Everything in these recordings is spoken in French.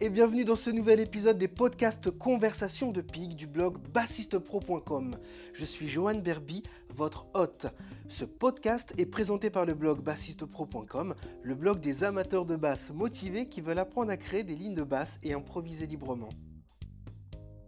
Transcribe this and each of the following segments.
Et bienvenue dans ce nouvel épisode des podcasts Conversation de Pig du blog bassistepro.com. Je suis Johan Berby, votre hôte. Ce podcast est présenté par le blog bassistepro.com, le blog des amateurs de basse motivés qui veulent apprendre à créer des lignes de basse et improviser librement.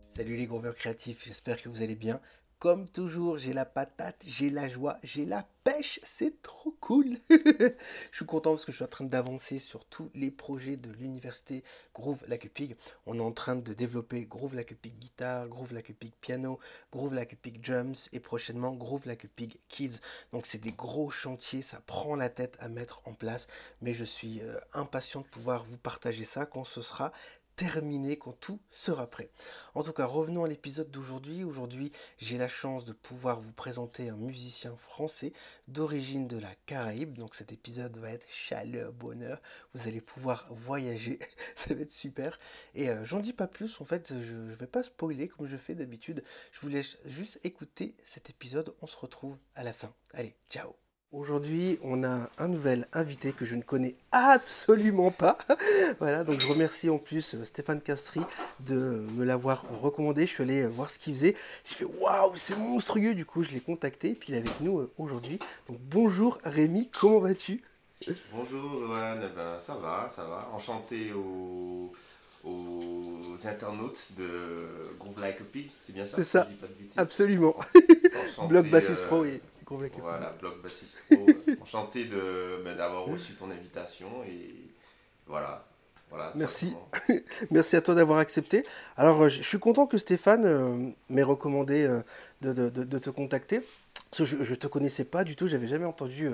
Salut les grooveurs créatifs, j'espère que vous allez bien. Comme toujours, j'ai la patate, j'ai la joie, j'ai la pêche, c'est trop cool. je suis content parce que je suis en train d'avancer sur tous les projets de l'université Groove Lacupig. On est en train de développer Groove Lacupig guitare, Groove Lacupig piano, Groove Lacupig drums et prochainement Groove Lacupig kids. Donc c'est des gros chantiers, ça prend la tête à mettre en place, mais je suis euh, impatient de pouvoir vous partager ça quand ce sera terminé quand tout sera prêt. En tout cas, revenons à l'épisode d'aujourd'hui. Aujourd'hui, j'ai la chance de pouvoir vous présenter un musicien français d'origine de la Caraïbe. Donc cet épisode va être chaleur, bonheur. Vous allez pouvoir voyager. Ça va être super. Et euh, j'en dis pas plus. En fait, je ne vais pas spoiler comme je fais d'habitude. Je vous laisse juste écouter cet épisode. On se retrouve à la fin. Allez, ciao Aujourd'hui, on a un nouvel invité que je ne connais absolument pas. voilà, donc je remercie en plus euh, Stéphane Castri de me l'avoir recommandé. Je suis allé euh, voir ce qu'il faisait. J'ai fait waouh, c'est monstrueux. Du coup, je l'ai contacté. Et puis il est avec nous euh, aujourd'hui. Donc bonjour Rémi, comment vas-tu? Bonjour Johan, eh ben, ça va, ça va. Enchanté aux, aux internautes de Groove Like a Pig, c'est bien ça? C'est ça, absolument. Blog Bassist Pro, oui. Voilà, Blog Bassiste Pro. Enchanté de, ben, d'avoir reçu ton invitation et voilà. voilà Merci. Merci à toi d'avoir accepté. Alors, euh, je suis content que Stéphane euh, m'ait recommandé euh, de, de, de, te contacter. Parce que je ne te connaissais pas du tout, j'avais jamais entendu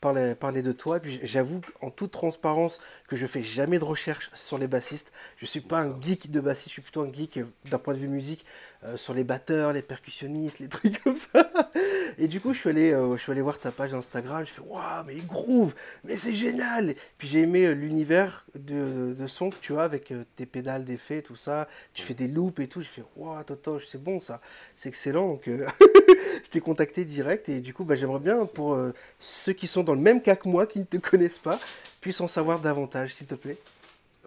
parler, parler de toi. puis j'avoue en toute transparence que je fais jamais de recherche sur les bassistes. Je suis pas un geek de bassiste, je suis plutôt un geek d'un point de vue musique euh, sur les batteurs, les percussionnistes, les trucs comme ça. Et du coup, je suis allé, euh, je suis allé voir ta page Instagram. Je fais waouh, mais groove, mais c'est génial. puis j'ai aimé euh, l'univers de, son que tu as avec tes pédales d'effet, tout ça. Tu fais des loops et tout. Je fais waouh, Toto, c'est bon ça, c'est excellent. Donc je t'ai contacté direct et du coup, bah, j'aimerais bien pour ceux qui sont dans le même cas que moi, qui ne te connaissent pas, puissent en savoir davantage, s'il te plaît.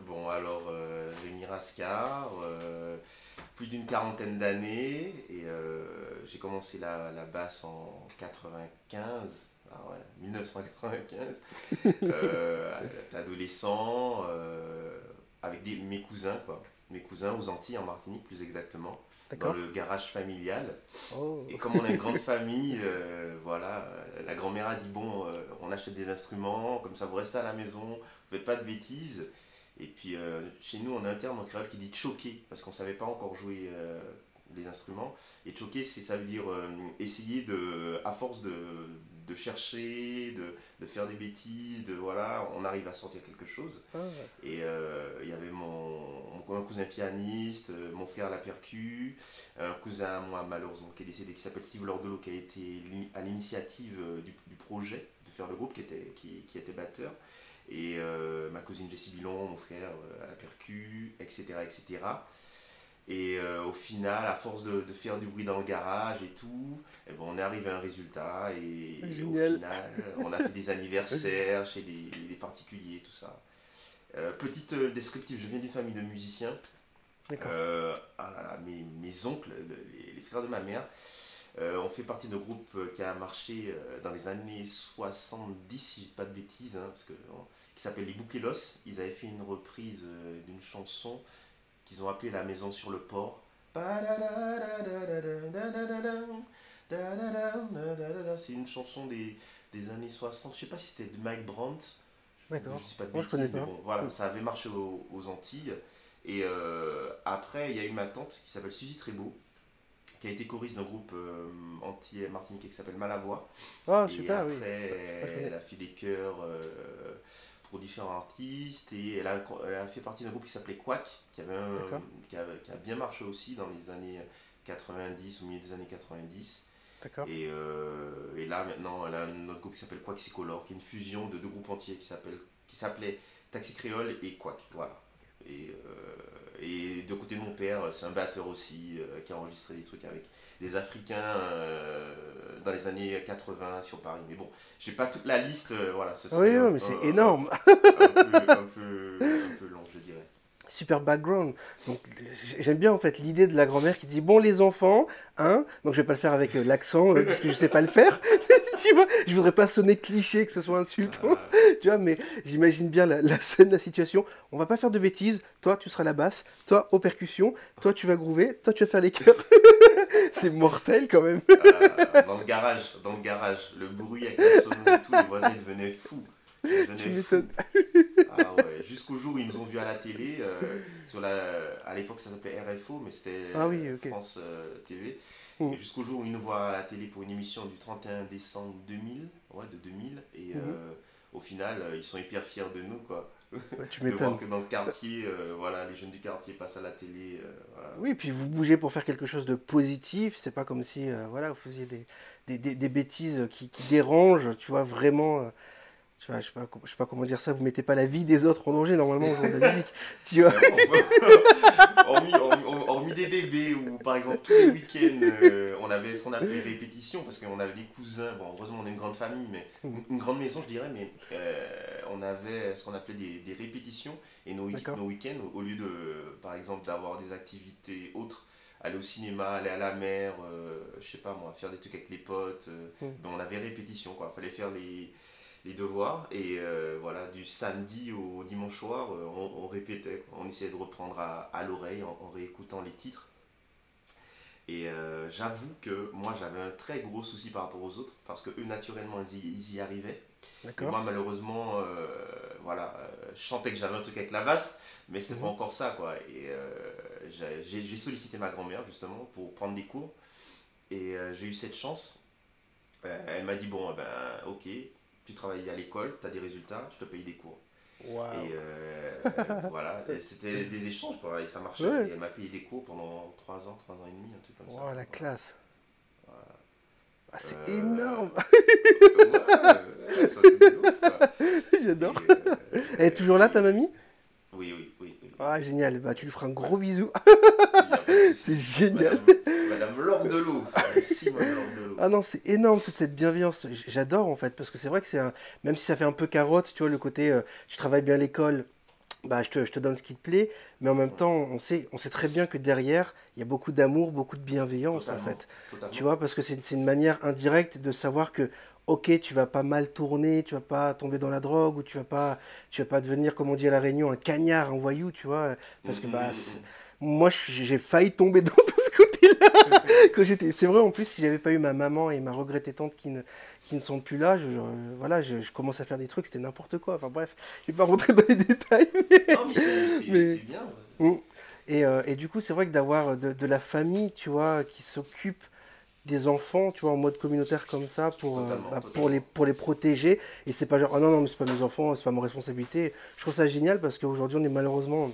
Bon, alors, euh, Rémi Rascar, plus d'une quarantaine d'années et euh, j'ai commencé la, la, basse en 95. Ah ouais, 1995, euh, l'adolescent, euh, avec des, mes cousins, quoi. Mes cousins aux Antilles, en Martinique plus exactement, dans le garage familial. Oh. Et comme on a une grande famille, euh, voilà, la grand-mère a dit bon, on achète des instruments, comme ça vous restez à la maison, vous faites pas de bêtises. Et puis euh, chez nous, on a un terme en créole qui dit choquer, parce qu'on ne savait pas encore jouer euh, les instruments. Et choquer, ça veut dire euh, essayer de, à force de, de chercher, de, de, faire des bêtises, de voilà, on arrive à sortir quelque chose. Ah Et il y avait mon, mon, cousin pianiste, mon frère la percu, un cousin à moi malheureusement qui est décédé qui s'appelle Steve Lordolo qui a été à l'initiative du, du, projet de faire le groupe qui était, qui, qui était batteur et euh, ma cousine Jessie Bilon, mon frère euh, à la percu, etc. etc. Et euh, au final, à force de, de, faire du bruit dans le garage et tout, et eh bon, on est arrivé à un résultat. Et, au final, on a fait des anniversaires chez les, les, particuliers, tout ça. petite descriptive, je viens d'une famille de musiciens. Euh, ah là là, mes, mes oncles, les, les, frères de ma mère, on fait partie d'un groupe qui a marché dans les années 70, si je dis pas de bêtises, hein, parce que qui s'appelle Les Bouquelos. Ils avaient fait une reprise euh, d'une chanson qu'ils ont appelée La Maison sur le Port. C'est une chanson des, des, années 60. Je sais pas si c'était de Mike Brandt. D'accord. Je, Moi, je connais pas. Bon, voilà, ça avait marché aux, Antilles. Et euh, après, il y a eu ma tante qui s'appelle Suzy Trébeau, qui a été choriste d'un groupe euh, anti martiniquais qui s'appelle Malavoie. Ah, super, après, elle a fait des chœurs pour différents artistes et elle a, elle a fait partie d'un groupe qui s'appelait Quack qui, avait qui, a, qui, a, bien marché aussi dans les années 90 au milieu des années 90 et, euh, et, là maintenant elle a un autre groupe qui s'appelle Quaxicolor qui est une fusion de deux groupes entiers qui qui s'appelait Taxi Créole et Quack voilà. Et, euh, et de côté de mon père c'est un batteur aussi euh, qui a enregistré des trucs avec des Africains euh, dans les années 80 sur Paris. Mais bon, j'ai pas toute la liste, euh, voilà. Ce oui, mais c'est énorme. un, peu, un, peu, long, je dirais. super background. Donc j'aime bien en fait l'idée de la grand-mère qui dit bon les enfants, hein, donc je vais pas le faire avec euh, l'accent euh, parce que je sais pas le faire. tu vois, je voudrais pas sonner cliché que ce soit insultant. tu vois, mais j'imagine bien la, scène, la situation. On va pas faire de bêtises. Toi tu seras la basse, toi aux percussions, toi tu vas groover, toi tu vas faire les chœurs. C'est mortel quand même. Ah, dans le garage, dans le garage, le bruit avec la sonnerie et tout, les voisins devenaient fous. Tu m'étonnes. Ah ouais, jusqu'au jour où ils nous ont vus à la télé, euh, sur la, à l'époque ça s'appelait RFO, mais c'était ah France euh, TV. Mmh. Jusqu'au jour où ils nous voient à la télé pour une émission du 31 décembre 2000, ouais, de 2000, et mmh. euh, au final, ils sont hyper fiers de nous, quoi. tu de voir que dans le quartier, voilà, les jeunes du quartier passent à la télé. Oui, puis vous bougez pour faire quelque chose de positif. C'est pas comme si, voilà, vous faisiez des, des, des, des bêtises qui, qui, dérangent. Tu vois vraiment je sais, sais, pas, je sais pas comment dire ça, vous mettez pas la vie des autres en danger normalement au jour de la musique. Tu vois hormis, des DB où par exemple tous les week-ends euh, on avait ce qu'on appelait répétition parce qu'on avait des cousins, bon heureusement on est une grande famille, mais mmh. une grande maison je dirais, mais euh, on avait ce qu'on appelait des, des, répétitions et nos, nos week-ends au lieu de par exemple d'avoir des activités autres aller au cinéma, aller à la mer, euh, je sais pas moi, faire des trucs avec les potes. Mmh. Ben, on avait répétition quoi. Fallait faire les, les devoirs. Et euh, voilà, du samedi au dimanche soir, euh, on, répétait, on essayait de reprendre à, à l'oreille en, réécoutant les titres. Et euh, j'avoue que moi j'avais un très gros souci par rapport aux autres parce que eux naturellement ils y, arrivaient. Et moi malheureusement, voilà, je sentais que j'avais un truc avec la basse, mais c'était pas mhm. encore ça quoi. Et j'ai sollicité ma grand-mère justement pour prendre des cours et j'ai eu cette chance. elle m'a dit bon ben ok, tu travailles à l'école, tu as des résultats, je te paye des cours. Et euh, voilà, c'était des échanges, quoi, et ça marchait. Et elle m'a payé des cours pendant 3 ans, 3 ans et demi, un truc comme ça. la classe. Ah, c'est euh, énorme J'adore. Elle est toujours là, ta mamie? Oui, oui. Ah, génial. Bah, tu lui feras un gros bisou. c'est génial. Madame, de l'eau. Ah non, c'est énorme toute cette bienveillance. J'adore en fait, parce que c'est vrai que c'est un. Même si ça fait un peu carotte, tu vois, le côté euh, tu travailles bien à l'école, bah, je te, je te, donne ce qui te plaît, mais en même temps, on sait, on sait très bien que derrière, il y a beaucoup d'amour, beaucoup de bienveillance en fait. Tu vois, parce que c'est une manière indirecte de savoir que, ok, tu vas pas mal tourner, tu vas pas tomber dans la drogue, ou tu vas pas, tu vas pas devenir, comme on dit à La Réunion, un cagnard, un voyou, tu vois, parce que bah, mmh, mmh, mmh, moi, j'ai failli tomber dans tout ce côté-là. j'étais, c'est vrai en plus, si j'avais pas eu ma maman et ma regrettée tante qui ne, qui ne sont plus là, je, voilà, je, commence à faire des trucs, c'était n'importe quoi. Enfin bref, je vais pas rentrer dans les détails. Mais, c'est bien. Et, euh, et, du coup, c'est vrai que d'avoir de, de, la famille, tu vois, qui s'occupe des enfants, tu vois, en mode communautaire comme ça pour, euh, bah, pour, les, pour les protéger. Et c'est pas genre, ah non, non, mais c'est pas mes enfants, c'est pas ma responsabilité. Je trouve ça génial parce qu'aujourd'hui, on est malheureusement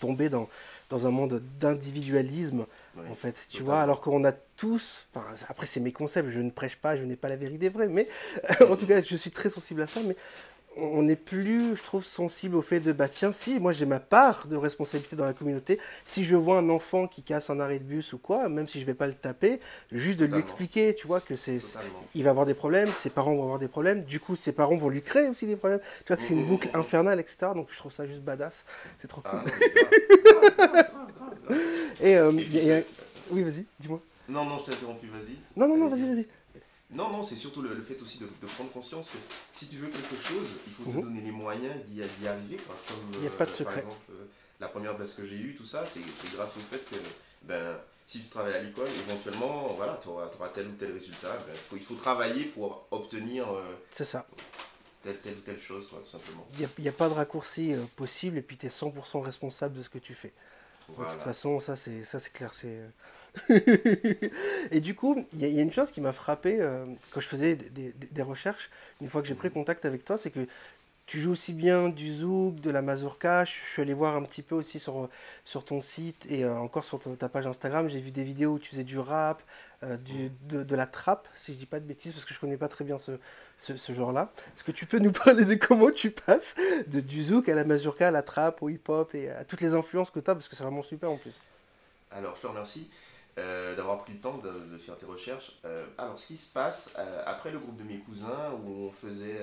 tombé dans, dans un monde d'individualisme, en fait, tu vois, alors qu'on a tous, après c'est mes concepts, je ne prêche pas, je n'ai pas la vérité vraie, mais en tout cas, je suis très sensible à ça, mais on n'est plus, je trouve, sensible au fait de bah tiens, si moi j'ai ma part de responsabilité dans la communauté, si je vois un enfant qui casse un arrêt de bus ou quoi, même si je vais pas le taper, juste de lui expliquer, tu vois, que c'est, il va avoir des problèmes, ses parents vont avoir des problèmes, du coup ses parents vont lui créer aussi des problèmes, tu vois que c'est une mmh, boucle infernale, etc. Donc je trouve ça juste badass, c'est trop cool. Et, oui, vas-y, dis-moi. Non, non, je t'ai interrompu, vas-y. Non, non, non, vas-y, vas-y. Non, non, c'est surtout le, fait aussi de, prendre conscience que si tu veux quelque chose, il faut te mhm. donner les moyens d'y arriver. il n'y a pas de euh, secret. Par exemple, euh, la première base que j'ai eue, tout ça, c'est grâce au fait que ben, si tu travailles à l'école, éventuellement, voilà, tu auras, tel ou tel résultat. Ben, faut, il faut travailler pour obtenir euh, c'est ça. Telle, telle ou telle chose, tout simplement. Il n'y a, pas de raccourci possible et puis tu es 100% responsable de ce que tu fais. De toute façon, ça c'est clair. c'est et du coup, il y, a une chose qui m'a frappé euh, quand je faisais des, recherches, une fois que j'ai pris contact avec toi, c'est que tu joues aussi bien du zouk, de la mazurka. Je suis allé voir un petit peu aussi sur, sur ton site et euh, encore sur ta page Instagram. J'ai vu des vidéos où tu faisais du rap, euh, du, de, la trappe, si je dis pas de bêtises, parce que je connais pas très bien ce, ce, genre-là. Est-ce que tu peux nous parler de comment tu passes de, du zouk à la mazurka, à la trappe, au hip-hop et à toutes les influences que tu as, parce que c'est vraiment super en plus. Alors, je te remercie. Euh, d'avoir pris le temps de, faire tes recherches. Euh, alors, ce qui se passe, euh, après le groupe de mes cousins, où on faisait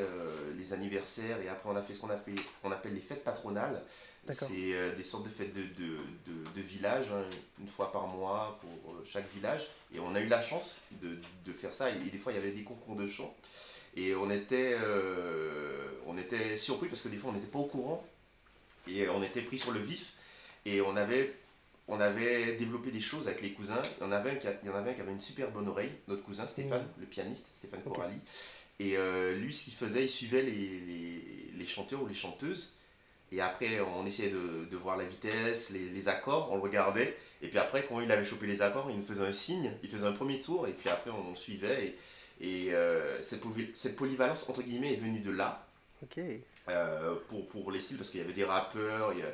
les anniversaires et après on a fait ce qu'on appelle, on appelle les fêtes patronales, C'est euh, des sortes de fêtes de, de, de, village, hein, une fois par mois pour euh, chaque village. Et on a eu la chance de, de faire ça. Et, des fois, il y avait des concours de chant. Et on était, euh, on était surpris parce que des fois, on n'était pas au courant. Et on était pris sur le vif. Et on avait, on avait développé des choses avec les cousins. Il y en avait un qui, y en avait, qui avait une super bonne oreille, notre cousin Stéphane, mmh. le pianiste, Stéphane Corali. Et lui, ce qu'il faisait, il suivait les, les, les chanteurs ou les chanteuses et après, on essayait de, de voir la vitesse, les, les, accords, on le regardait. Et puis après, quand il avait chopé les accords, il nous faisait un signe, il faisait un premier tour, et puis après, on, suivait. Et, et euh, cette, cette, polyvalence, entre guillemets, est venue de là. Ok. Euh, pour, pour les styles, parce qu'il y avait des rappeurs. Il y a,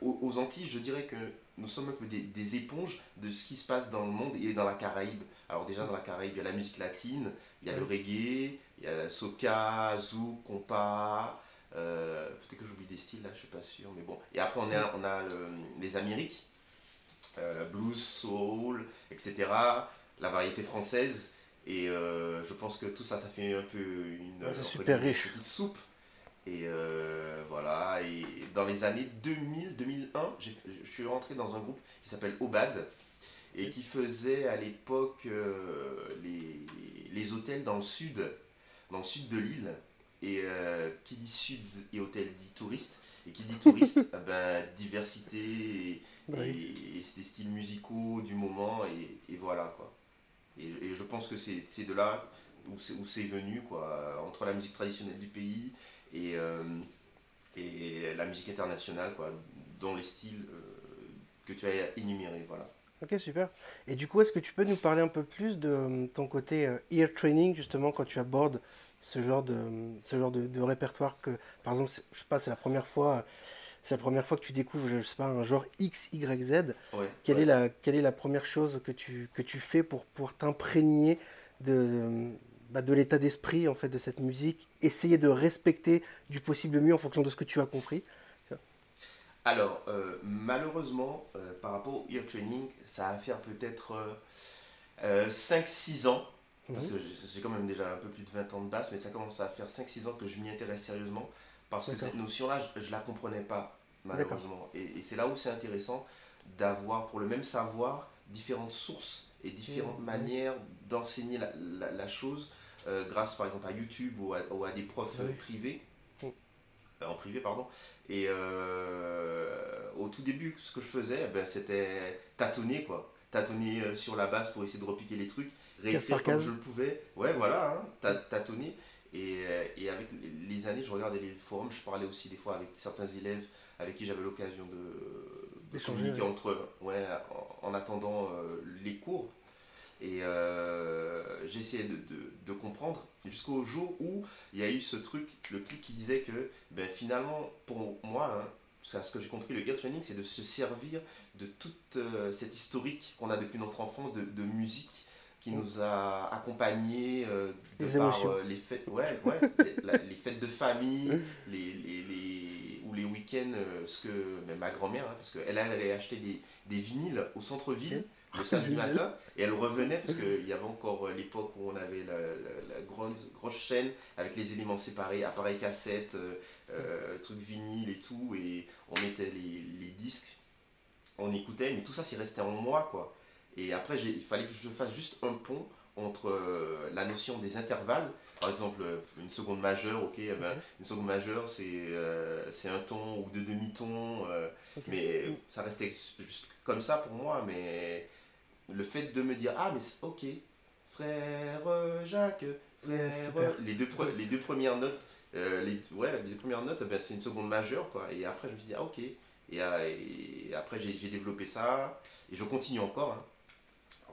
aux, Antilles, je dirais que nous sommes un peu des, des, éponges de ce qui se passe dans le monde et dans la Caraïbe. Alors déjà, dans la Caraïbe, il y a la musique latine, il y a le reggae, il y a soca, zouk, compas. Euh, peut-être que j'oublie des styles là, je suis pas sûr, mais bon. Et après, on a, on a les Amériques, euh, blues, soul, etc. La variété française. Et euh, je pense que tout ça, ça fait un peu une, super riche. petite soupe. Et voilà. Et dans les années 2000-2001, je suis rentré dans un groupe qui s'appelle Obad et qui faisait à l'époque les, les hôtels dans le sud, dans le sud de l'île. Et euh, qui dit sud et hôtel dit touriste. Et qui dit touriste, eh ben, diversité et, des styles musicaux du moment. Et, et voilà quoi. Et, et, je pense que c'est de là où c'est venu, quoi, entre la musique traditionnelle du pays et, euh, et la musique internationale, quoi, dans les styles euh, que tu as énumérés. Voilà. Ok, super. Et du coup, est-ce que tu peux nous parler un peu plus de ton côté ear training, justement, quand tu abordes ce genre de, ce genre de, répertoire que, par exemple, je sais pas, c'est la première fois, c'est la première fois que tu découvres, je sais pas, un genre X, Y, Z. quelle, Est la, quelle est la première chose que tu, que tu fais pour, pour t'imprégner de, bah, de l'état d'esprit en fait de cette musique, essayer de respecter du possible mieux en fonction de ce que tu as compris Alors, euh, malheureusement, euh, par rapport au ear training, ça va faire peut-être 5-6 euh, ans parce que j'ai quand même déjà un peu plus de 20 ans de basse, mais ça commence à faire 5-6 ans que je m'y intéresse sérieusement. Parce que cette notion-là, je ne la comprenais pas, malheureusement. Et, c'est là où c'est intéressant d'avoir, pour le même savoir, différentes sources et différentes mmh. manières d'enseigner la, la, chose, euh, grâce par exemple à YouTube ou à, des profs euh, privés. Mmh. Euh, en privé, pardon. Et au tout début, ce que je faisais, ben, c'était tâtonner, quoi. Tâtonner sur la base pour essayer de repiquer les trucs réécrire comme je le pouvais. Ouais, voilà, hein, tâtonner. Et, euh, et, avec les années, je regardais les forums, je parlais aussi des fois avec certains élèves avec qui j'avais l'occasion de, de communiquer entre ouais, en, attendant euh, les cours. Et euh, j'essayais de, de, de, comprendre jusqu'au jour où il y a eu ce truc, le clic qui disait que ben, finalement, pour moi, hein, c'est ce que j'ai compris, le ear training, c'est de se servir de toute cette historique qu'on a depuis notre enfance de, de musique qui nous a accompagnés euh, par euh, les fêtes, ouais, ouais, les, fêtes de famille, les, les, les ou les week-ends, euh, ce que même ma grand-mère, hein, parce qu'elle allait acheter des, des vinyles au centre-ville le samedi matin et elle revenait parce qu'il y avait encore l'époque où on avait la, la, grande, grosse chaîne avec les éléments séparés, appareil cassette, truc vinyle et tout, et on mettait les, les disques, on écoutait, mais tout ça c'est resté en moi quoi. Et après, il fallait que je fasse juste un pont entre euh, la notion des intervalles. Par exemple, euh, une seconde majeure, ok, eh ben, une seconde majeure, c'est euh, un ton ou deux demi-tons. Mais ça restait juste comme ça pour moi. Mais le fait de me dire, ah, mais ok, frère Jacques, frère. les, deux les deux premières notes, les, ouais, les deux premières notes, ben, c'est une seconde majeure, quoi. Et après, je me dis, ah, ok. Et, après, j'ai développé ça. Et je continue encore. Hein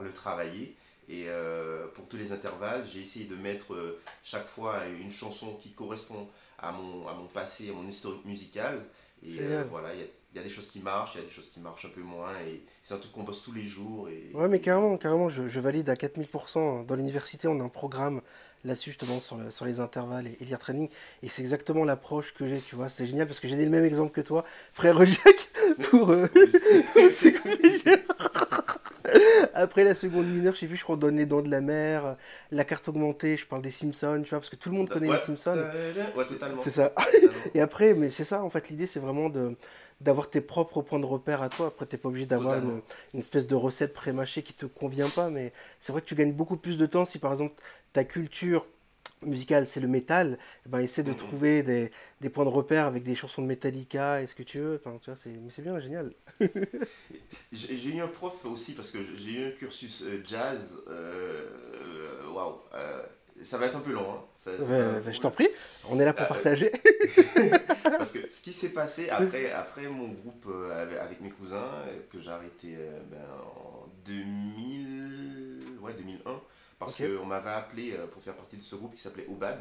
le travailler. Et euh, pour tous les intervalles, j'ai essayé de mettre euh, chaque fois une chanson qui correspond à mon, à mon passé, à mon historique musical. Et euh, voilà, il y, a des choses qui marchent, il y a des choses qui marchent un peu moins. Et c'est un truc qu'on bosse tous les jours. Et, ouais, mais carrément, carrément je, je valide à 4000%. Dans l'université, on a un programme là-dessus, justement, sur, le, sur les intervalles et, et training. Et c'est exactement l'approche que j'ai, tu vois. C'est génial parce que j'ai le même exemple que toi, frère Jacques, pour. Après la seconde mineure, je sais plus, je crois, on donne les dents de la mer, la carte augmentée, je parle des Simpsons, tu vois, parce que tout le monde connaît les Simpsons. Ouais, totalement. C'est ça. Et après, mais c'est ça, en fait, l'idée, c'est vraiment de, d'avoir tes propres points de repère à toi. Après, tu n'es pas obligé d'avoir une, une, espèce de recette pré-mâchée qui te convient pas, mais c'est vrai que tu gagnes beaucoup plus de temps si par exemple ta culture musical, c'est le métal, eh ben, essaie de mm-hmm. trouver des, des, points de repère avec des chansons de Metallica et ce que tu veux. Enfin, tu vois, c'est, mais c'est bien, génial. j'ai eu un prof aussi, parce que j'ai eu un cursus euh, jazz. Euh, euh, waouh! Ça va être un peu long. Hein. je t'en prie, on est là pour partager. parce que ce qui s'est passé après, après mon groupe avec, mes cousins, que j'ai arrêté ben, en 2000, ouais, 2001, parce qu'on m'avait appelé euh, pour faire partie de ce groupe qui s'appelait Obad.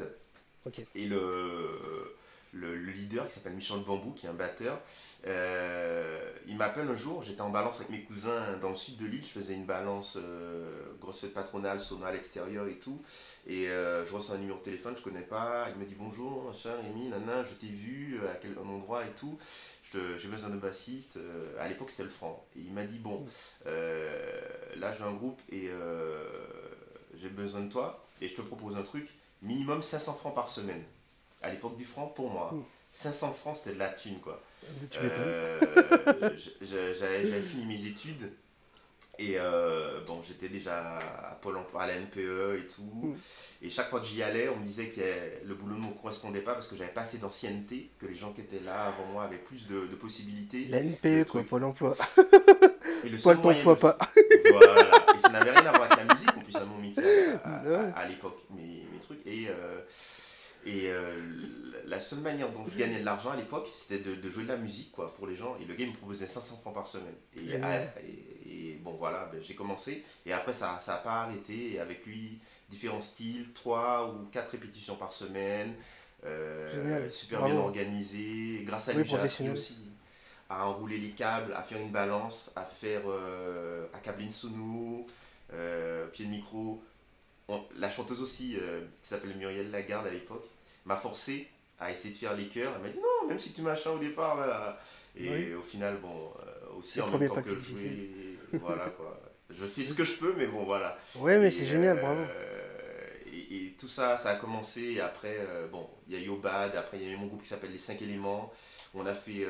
Et le, le, leader qui s'appelle Michel Bambou, qui est un batteur, euh, il m'appelle un jour, j'étais en balance avec mes cousins dans le sud de l'île, je faisais une balance euh, grosse fête patronale, sauna à l'extérieur et tout. Et je reçois un numéro de téléphone, je connais pas. Il me dit bonjour, machin, Rémi, nana, je t'ai vu à quel endroit et tout j'ai besoin de bassiste. à l'époque, c'était le franc. Et il m'a dit Bon, là, j'ai un groupe et j'ai besoin de toi et je te propose un truc, minimum 500 francs par semaine. À l'époque du franc, pour moi, 500 francs c'était de la thune quoi. Euh, j'avais fini mes études et euh, bon, j'étais déjà à Pôle emploi, à la NPE et tout. Mm. Et chaque fois que j'y allais, on me disait que le boulot ne me correspondait pas parce que j'avais pas assez d'ancienneté, que les gens qui étaient là avant moi avaient plus de, possibilités. La NPE, quoi, Pôle emploi. Et le Pôle emploi pas. Voilà. Et ça n'avait rien à voir avec la musique, en plus, à mon métier à, l'époque, mes, mes, trucs. Et. Euh, et euh, la seule manière dont je gagnais de l'argent à l'époque, c'était de, jouer de la musique quoi, pour les gens. Et le game me proposait 500 francs par semaine. Et, bon, voilà, ben, j'ai commencé. Et après, ça n'a pas arrêté. Et avec lui, différents styles, 3 ou 4 répétitions par semaine. Euh, super bien organisé. Grâce à lui, j'ai appris aussi à enrouler les câbles, à faire une balance, à faire euh, à câbler une sono, pied de micro. la chanteuse aussi, qui s'appelle Muriel Lagarde à l'époque, m'a forcé à essayer de faire les chœurs. Elle m'a dit non, même si tu machin au départ, voilà. Et au final, bon, euh, aussi en même temps que je jouais, voilà quoi. Je fais ce que je peux, mais bon, voilà. Ouais, mais c'est génial, bravo. Euh, et, tout ça, ça a commencé. Et après, euh, bon, il y a Yobad, après il y a eu mon groupe qui s'appelle Les 5 éléments. On a fait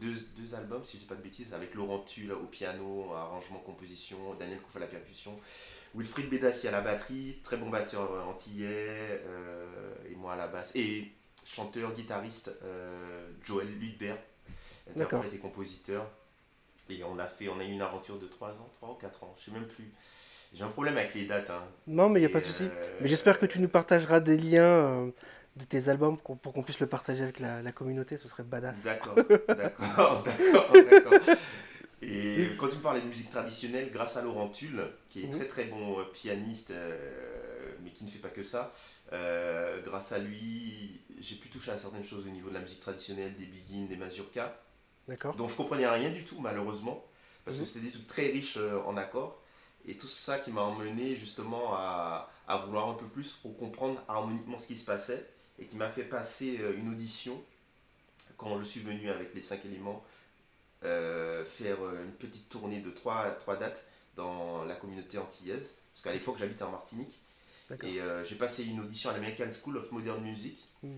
deux, deux, albums, si je dis pas de bêtises, avec Laurent Tulle au piano, arrangement, composition, Daniel Kouf à la percussion. Wilfried Bédassi à la batterie, très bon batteur antillais, et moi à la basse. Et chanteur, guitariste, euh, Joël Ludbert, interprète et compositeur. Et on a fait, on a eu une aventure de 3 ans, 3 ou 4 ans, je sais même plus. J'ai un problème avec les dates. Hein. Non, mais il n'y a pas de souci. Euh, mais j'espère que tu nous partageras des liens euh, de tes albums pour qu'on puisse le partager avec la, la communauté, ce serait badass. D'accord, d'accord, d'accord, d'accord. Et quand tu me parlais de musique traditionnelle, grâce à Laurent Tulle, qui est très très bon pianiste, mais qui ne fait pas que ça, grâce à lui, j'ai pu toucher à certaines choses au niveau de la musique traditionnelle, des begins, des mazurkas. Dont je comprenais rien du tout, malheureusement, parce que mhm. c'était des trucs très riches euh, en accords. Et tout ça qui m'a emmené justement à, à, vouloir un peu plus pour comprendre harmoniquement ce qui se passait et qui m'a fait passer euh, une audition quand je suis venu avec les cinq éléments euh, faire une petite tournée de trois, trois dates dans la communauté antillaise. Parce qu'à l'époque j'habitais en Martinique. Et j'ai passé une audition à l'American School of Modern Music Mm.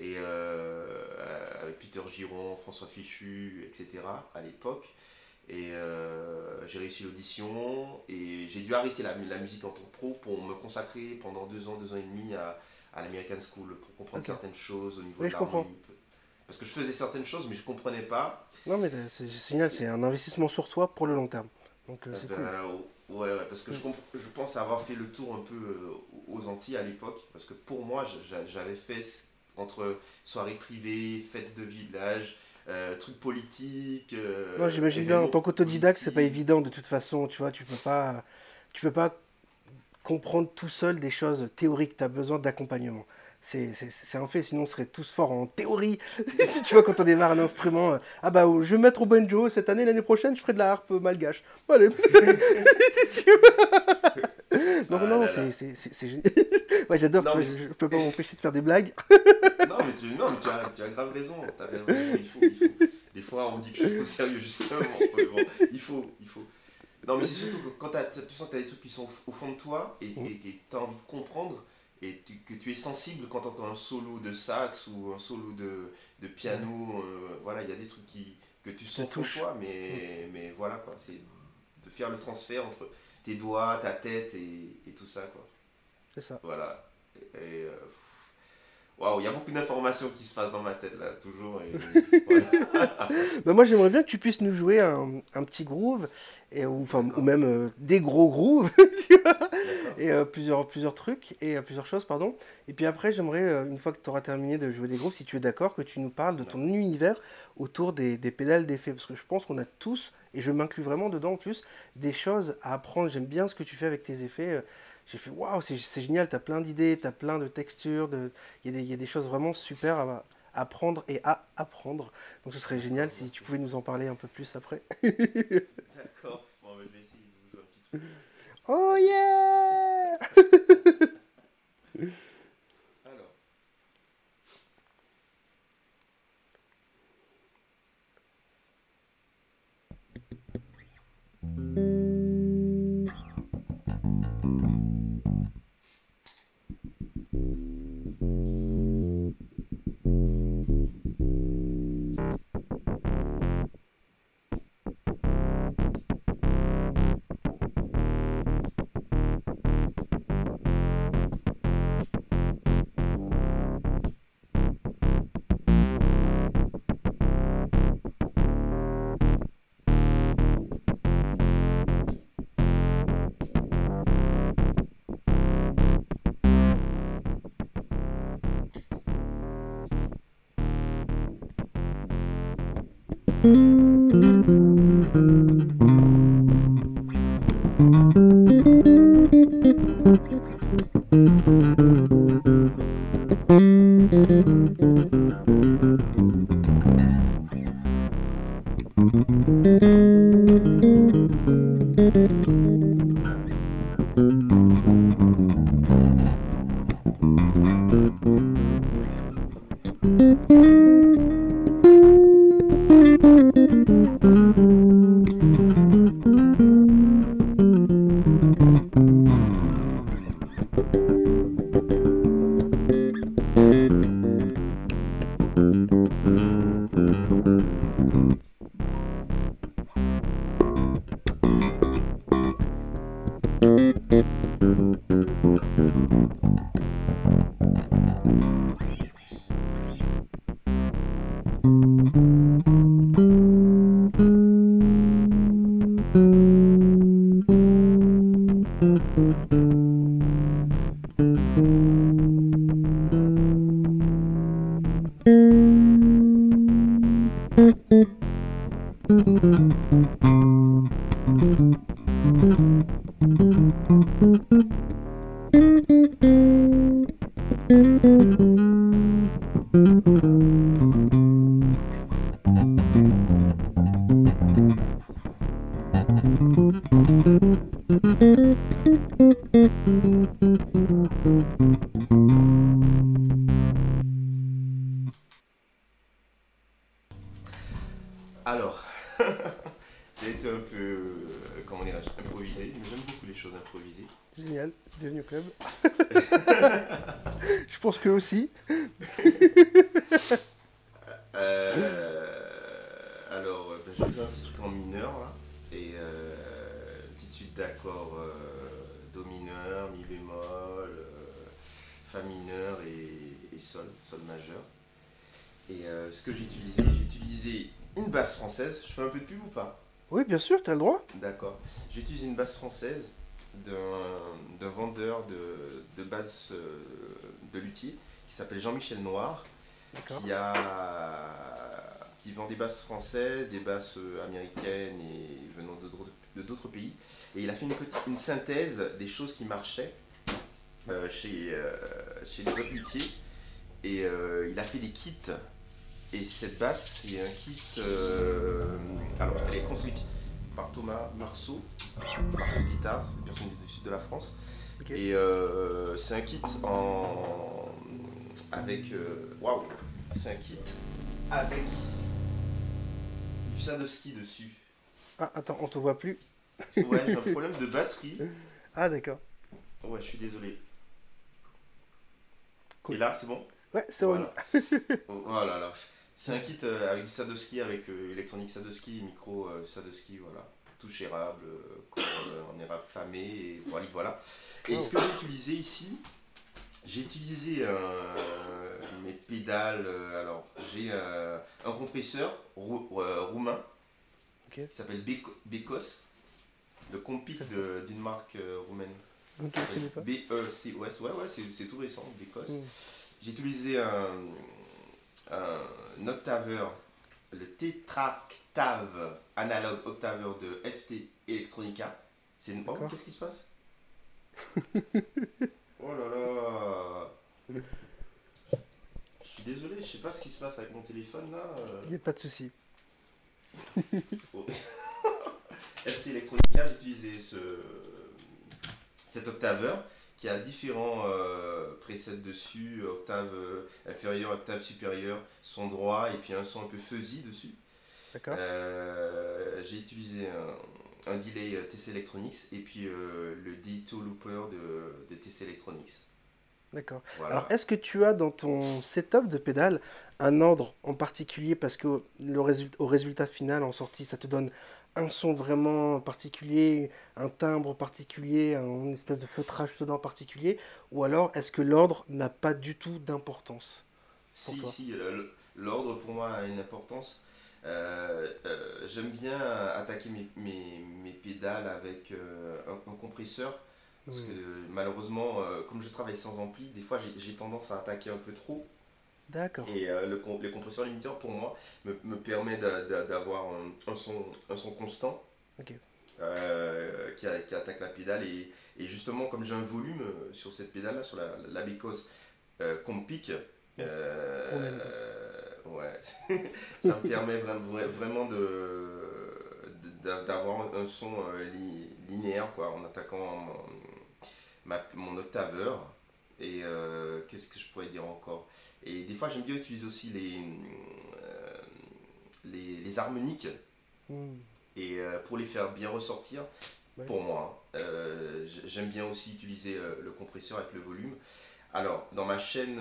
Et euh, avec Peter Giron, François Fichu, etc. à l'époque. Et euh, j'ai réussi l'audition et j'ai dû arrêter la, la, musique en tant que pro pour me consacrer pendant deux ans, deux ans et demi à, à l'American School pour comprendre certaines choses au niveau de l'harmonie. Parce que je faisais certaines choses mais je comprenais pas. Non mais c'est génial, c'est un investissement sur toi pour le long terme. Donc euh, c'est ben, Ouais, parce que je, je pense avoir fait le tour un peu euh, aux Antilles à l'époque, parce que pour moi, j'avais fait entre soirées privées, fêtes de village, euh, trucs politiques. Euh, non, j'imagine bien, en tant qu'autodidacte, c'est pas évident de toute façon, tu vois, tu peux pas, tu peux pas comprendre tout seul des choses théoriques, tu as besoin d'accompagnement. C'est un fait, sinon on serait tous forts en théorie. tu vois, quand on démarre un instrument, euh, ah bah je vais mettre au banjo cette année, l'année prochaine, je ferai de la harpe malgache. Allez. non, non, ah c'est génial. ouais, j'adore, je, peux pas m'empêcher de faire des blagues. non, mais tu, non, mais tu, as, tu as grave raison. As raison. Il, faut, il faut. Des fois, on me dit que je suis au sérieux, justement. Bon, il faut, il faut. Non, mais c'est surtout que quand tu sens que tu as des trucs qui sont au fond de toi et tu as envie de comprendre, et que tu es sensible quand tu entends un solo de sax ou un solo de, de piano. euh, voilà, il y a des trucs qui, que tu sens pour toi, mais, mais voilà quoi. C'est de faire le transfert entre tes doigts, ta tête et, et tout ça quoi. C'est ça. Voilà. Et, et, euh, Waouh, il y a beaucoup d'informations qui se passent dans ma tête là, toujours. Et, voilà. Moi, j'aimerais bien que tu puisses nous jouer un, un petit groove, et, ou, ou même euh, des gros grooves, tu vois, et euh, plusieurs, plusieurs trucs, et euh, plusieurs choses, pardon. Et puis après, j'aimerais, une fois que tu auras terminé de jouer des grooves, si tu es d'accord, que tu nous parles de ton univers autour des, des pédales d'effet. Parce que je pense qu'on a tous, et je m'inclus vraiment dedans en plus, des choses à apprendre. J'aime bien ce que tu fais avec tes effets. J'ai fait waouh, c'est génial, tu as plein d'idées, tu as plein de textures, de... il y, a des- il y a des choses vraiment super à apprendre et à apprendre. Donc ce serait génial si tu pouvais nous en parler un peu plus après. D'accord. Bon, je vais essayer de vous jouer un petit truc. Oh yeah Alors. Bien sûr, tu as le droit. D'accord. J'ai utilisé une basse française d'un vendeur de, de basses euh, de luthier qui s'appelle Jean-Michel Noir D'accord. qui, a, qui vend des basses françaises, des basses euh, américaines et venant de d'autres- de d'autres pays. Et il a fait une, petite, une synthèse des choses qui marchaient euh, chez, euh, chez les autres luthiers. Et il a fait des kits. Et cette basse, c'est un kit. alors, elle est construite par Thomas Marceau. Marceau Guitare, c'est une personne du sud de la France. Et euh, c'est un kit en. avec. euh, Waouh! C'est un kit avec du Sadowski dessus. Ah, attends, on te voit plus. Ouais, j'ai un problème de batterie. Ah, d'accord. Ouais, je suis désolé. Et là, c'est bon? Ouais, c'est voilà. bon. voilà, là. C'est un kit euh, avec du Sadowski, avec euh, électronique Sadowski, micro euh, Sadowski, voilà. Touche érable, en érable flammé, et voilà. voilà. Et ce que j'ai utilisé ici, j'ai utilisé mes pédales. alors, j'ai un compresseur roumain qui s'appelle Bekos, le Compic d'une marque roumaine. B-E-C-O-S, ouais, ouais, c'est tout récent, Bekos. Hmm. J'ai utilisé un un octaveur, le Tetractave analogue octaveur de FT Electronica. C'est une... Oh, qu'est-ce qui se passe Oh là là Je suis désolé, je sais pas ce qui se passe avec mon téléphone là. Il n'y a pas de souci. FT Electronica, j'ai utilisé ce, cet octaveur qui a différents euh, presets dessus, octave euh, inférieure, octave supérieure, son droit et puis un son un peu fuzzy dessus. D'accord. Euh, j'ai utilisé un, delay TC Electronics et puis le Dito Looper de, de TC Electronics. D'accord. Alors, est-ce que tu as dans ton setup de pédale un ordre en particulier? Parce que le résultat, au résultat final en sortie, ça te donne un son vraiment particulier, un timbre particulier, une espèce de feutrage sonore particulier, ou alors est-ce que l'ordre n'a pas du tout d'importance Si, si, l'ordre pour moi a une importance. Euh, euh, j'aime bien attaquer mes, mes, pédales avec euh, un, compresseur, parce que malheureusement, comme je travaille sans ampli, des fois j'ai tendance à attaquer un peu trop. D'accord. Et euh, le, le, compresseur limiteur, pour moi, me, me permet d'avoir un, son, un son constant euh, qui, qui, attaque la pédale. Et, et justement, comme j'ai un volume euh, sur cette pédale-là, sur la, la Bécos euh, Compic, ouais, ça me permet vraiment de d'avoir un son linéaire quoi, en attaquant ma, mon octaveur. Et qu'est-ce que je pourrais dire encore? Et des fois, j'aime bien utiliser aussi les, euh, les, les, harmoniques. Hmm. Et euh, pour les faire bien ressortir, pour moi, hein, euh, j'aime bien aussi utiliser le compresseur avec le volume. Alors, dans ma chaîne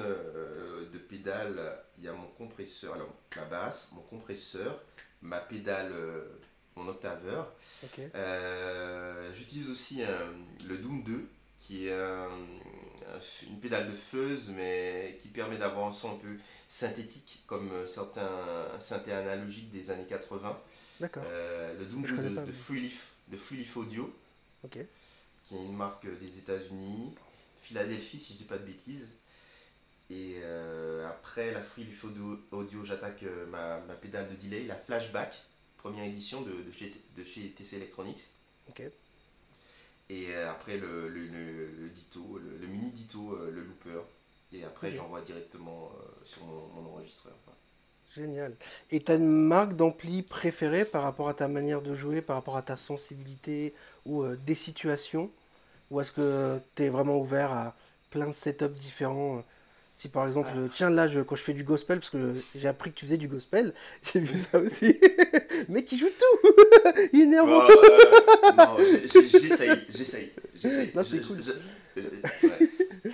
de pédales, il y a mon compresseur, alors ma basse, mon compresseur, ma pédale, mon octaveur. J'utilise aussi le Doom 2, qui est un, une pédale de fuzz, mais qui permet d'avoir un son un peu synthétique, comme euh, certains synthés analogiques des années 80. D'accord. Euh, le Doom de, de, de Freeleaf Audio, qui est une marque des États-Unis, Philadelphie, si je dis pas de bêtises. Et euh, après la Freeleaf Audio, audio j'attaque ma, ma, pédale de delay, la Flashback, première édition de, de, chez, de chez TC Electronics. Et euh, après le, le, le, Dito, le, mini Dito, euh, le looper. Et après j'envoie directement euh, sur mon, enregistreur. Génial. Et tu as une marque d'ampli préférée par rapport à ta manière de jouer, par rapport à ta sensibilité ou des situations? Ou est-ce que tu es vraiment ouvert à plein de setups différents si par exemple, ah. tiens là, je, quand je fais du gospel, parce que j'ai appris que tu faisais du gospel, j'ai vu ça aussi. Mais qui joue tout? Il est nerveux. non, j'essaye, j'essaye, j'essaye. Non, c'est cool.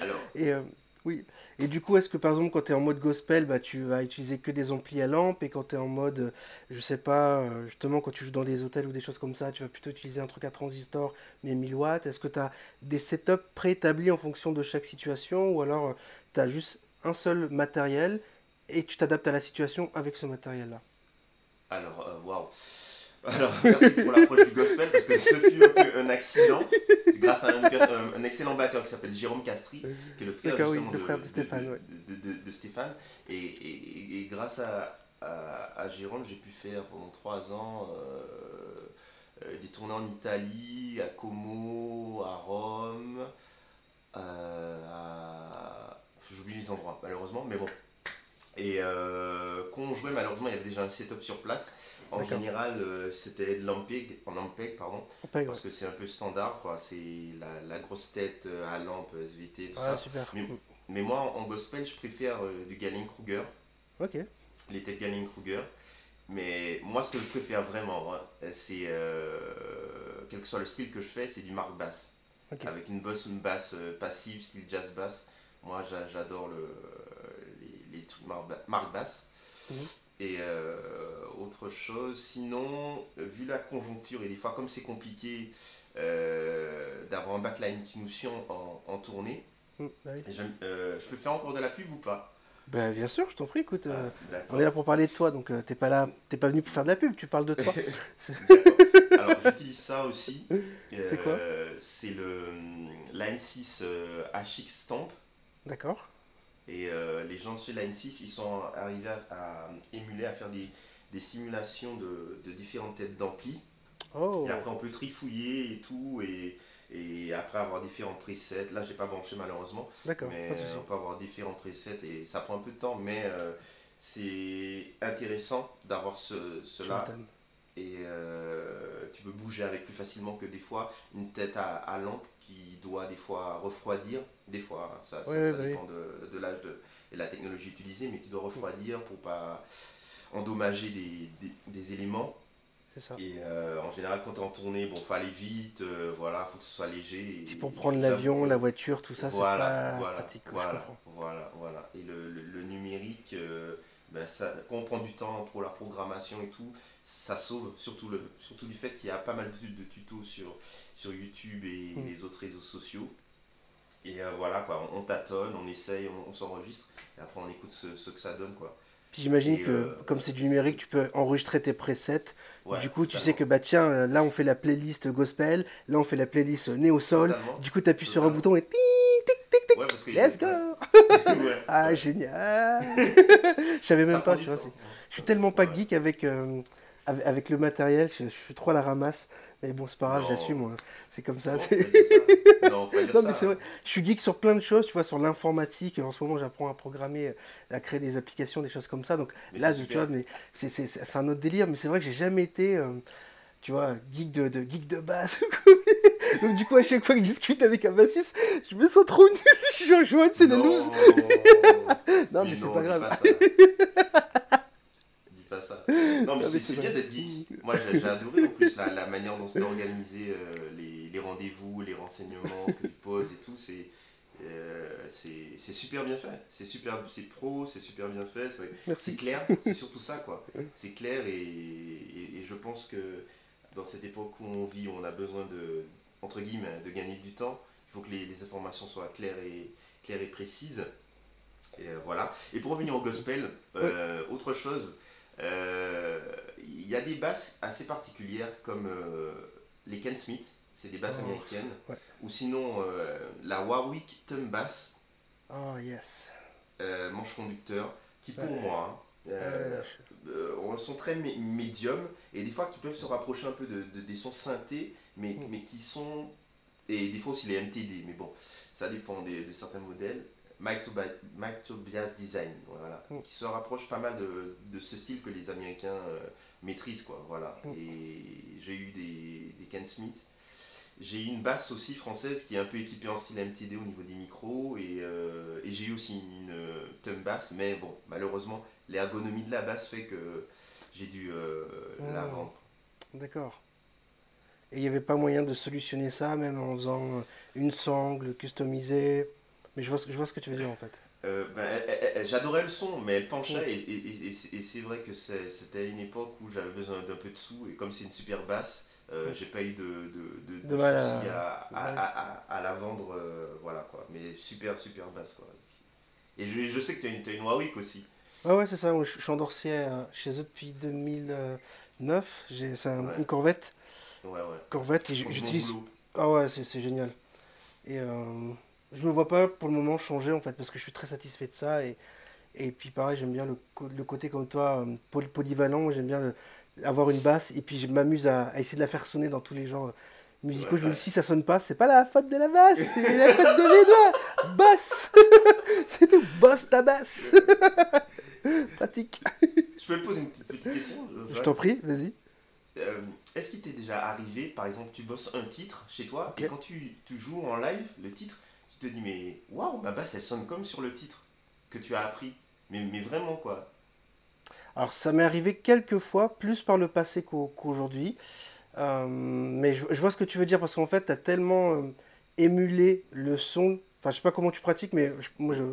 Alors. Et euh, oui. Et du coup, est-ce que par exemple, quand tu es en mode gospel, bah, tu vas utiliser que des amplis à lampe Et quand tu es en mode, je sais pas, euh, justement, quand tu joues dans des hôtels ou des choses comme ça, tu vas plutôt utiliser un truc à transistor, mais 1000 watts Est-ce que tu as des setups préétablis en fonction de chaque situation Ou alors euh, tu as juste un seul matériel et tu t'adaptes à la situation avec ce matériel-là Alors, euh, waouh alors, merci pour l'approche du gospel parce que ce fut un, accident grâce à un, un, excellent batteur qui s'appelle Jérôme Castri, qui est le frère, de, Stéphane. De, Stéphane. Et, et, grâce à, à, Jérôme, j'ai pu faire pendant trois ans euh, euh, des tournées en Italie, à Como, à Rome, à j'oublie les endroits malheureusement, mais bon. Et euh, quand on jouait, malheureusement, il y avait déjà un setup sur place. En général, euh, c'était de l'Ampeg, en Ampeg, pardon, parce que c'est un peu standard, quoi. C'est la, la, grosse tête euh, à lampe, SVT, tout ça. Super. Mais, moi, en gospel, je préfère du Galen Kruger. Ok. Les têtes Galen Kruger. Mais moi, ce que je préfère vraiment, hein, c'est, quel que soit le style que je fais, c'est du Mark Bass. Avec une, boss, une basse passive, style jazz bass Moi, j'adore le, les, les, trucs marque basse. Mhm. Et euh, autre chose, sinon, vu la conjoncture, et des fois, comme c'est compliqué euh, d'avoir un backline qui nous suit en, tournée, mm, bah euh, je, peux faire encore de la pub ou pas? Bah, bien sûr, je t'en prie, écoute, ah, on est là pour parler de toi, donc t'es pas là, t'es pas venu pour faire de la pub, tu parles de toi. Alors j'utilise ça aussi. c'est quoi? C'est le Line 6 HX Stamp. D'accord. Et euh, les gens chez la N6, ils sont arrivés à, émuler, à faire des, des simulations de, de, différentes têtes d'ampli. Oh. Et après, on peut trifouiller et tout. Et, et après avoir différents presets. Là, j'ai pas branché malheureusement. D'accord. Mais on peut avoir différents presets et ça prend un peu de temps. Mais euh, c'est intéressant d'avoir ce, cela. Et euh, tu peux bouger avec plus facilement que des fois une tête à, à lampe qui doit des fois refroidir, des fois, ça, ça, bah dépend de, de l'âge de, et la technologie utilisée, mais qui doit refroidir pour pas endommager des, des, des éléments. C'est ça. Et euh, en général, quand tu es en tournée, bon, faut aller vite, euh, voilà, faut que ce soit léger. Et, pour prendre l'avion, la voiture, tout ça, c'est pas pratique. Voilà, voilà, voilà. Et le, le, numérique, euh, ben ça, quand on prend du temps pour la programmation et tout, ça sauve, surtout, le, surtout du fait qu'il y a pas mal de, de tutos sur sur YouTube et mm. les autres réseaux sociaux. Et euh, voilà, quoi, on, tâtonne, on essaye, on, s'enregistre, et après on écoute ce, que ça donne, quoi. Puis j'imagine que, euh, comme c'est du numérique, tu peux enregistrer tes presets. du coup, tu sais que, bah tiens, euh, là on fait la playlist gospel, là on fait la playlist néo-sol. Du coup, tu appuies sur un bouton et tic, tic, tic, tic, let's go. Ah, génial. Je savais même pas, tu vois. Je suis tellement pas geek avec, avec, le matériel, je, suis trop à la ramasse. Mais bon, c'est pas grave, j'assume, moi. C'est comme ça. Non, mais c'est vrai. Je suis geek sur plein de choses, tu vois, sur l'informatique. En ce moment, j'apprends à programmer, à créer des applications, des choses comme ça. Donc là, tu vois, mais c'est un autre délire. Mais c'est vrai que j'ai jamais été, euh, tu vois, geek de, de, geek de basse. Donc du coup, à chaque fois que je discute avec un bassiste, je me sens trop nul. Je suis en c'est la loose. non, mais, c'est pas grave. Non, mais c'est bien d'être geek. Moi, j'ai adoré en plus la, manière dont c'est organisé, euh, les, les rendez-vous, les renseignements que tu poses et tout. C'est. Euh, c'est super bien fait, c'est super, c'est pro, c'est super bien fait, c'est clair, c'est surtout ça quoi. C'est clair et, et, je pense que dans cette époque où on vit, où on a besoin de, entre guillemets, de gagner du temps, il faut que les, les informations soient claires et, claires et précises. Et euh, voilà. Et pour revenir au gospel, autre chose, euh, il y a des basses assez particulières comme euh, les Ken Smith, c'est des basses oh, américaines, ou sinon euh, la Warwick Tom Bass. Oh yes. manche conducteur, qui pour moi sont très médiums et des fois qui peuvent se rapprocher un peu de, des sons synthés, mais, mm. mais qui sont et des fois aussi les MTD, mais bon, ça dépend de certains modèles. Mike, Tobias Design, voilà, mm. qui se rapproche pas mal de, de, ce style que les Américains euh, maîtrisent, quoi, voilà. Mm. Et j'ai eu des, des Ken Smith. J'ai eu une basse aussi française qui est un peu équipée en style MTD au niveau des micros et, euh, et j'ai eu aussi une, une tom basse, mais bon, malheureusement, l'ergonomie de la basse fait que j'ai dû euh, la mm. vendre. D'accord. Et il n'y avait pas moyen de solutionner ça, même en faisant une sangle customisée mais je vois, ce, je vois ce que tu veux dire en fait. Euh, ben, j'adorais le son, mais elle penchait et, et, et, c'est vrai que c'était une époque où j'avais besoin d'un peu de sous et comme c'est une super basse, euh, j'ai pas eu de, de, de, soucis à, à, à, la vendre, euh, voilà quoi. Mais super super basse quoi. Et je, je sais que tu as une, as une Warwick aussi. Ouais ouais c'est ça, je, suis endorsi chez eux depuis 2009, c'est une Corvette. Ouais ouais. Corvette et j'utilise... Ah ouais c'est génial. Et je me vois pas pour le moment changer en fait parce que je suis très satisfait de ça et, et puis pareil j'aime bien le, le, côté comme toi euh, polyvalent j'aime bien le, avoir une basse et puis je m'amuse à, à, essayer de la faire sonner dans tous les genres euh, musicaux. Je me dis si ça sonne pas c'est pas la faute de la basse c'est la faute de mes doigts. Basse. C'est tout. Bosse ta basse. Pratique. Je peux me poser une petite question je t'en prie vas-y. Euh, est-ce qu'il t'est déjà arrivé, par exemple, tu bosses un titre chez toi et quand tu, tu joues en live le titre, te dis, mais waouh, ma basse, elle sonne comme sur le titre que tu as appris. Mais, mais vraiment, quoi. Alors, ça m'est arrivé quelques fois, plus par le passé qu'aujourd'hui. Euh, mais je, vois ce que tu veux dire, parce qu'en fait, tu as tellement euh, émulé le son enfin je sais pas comment tu pratiques, mais moi je,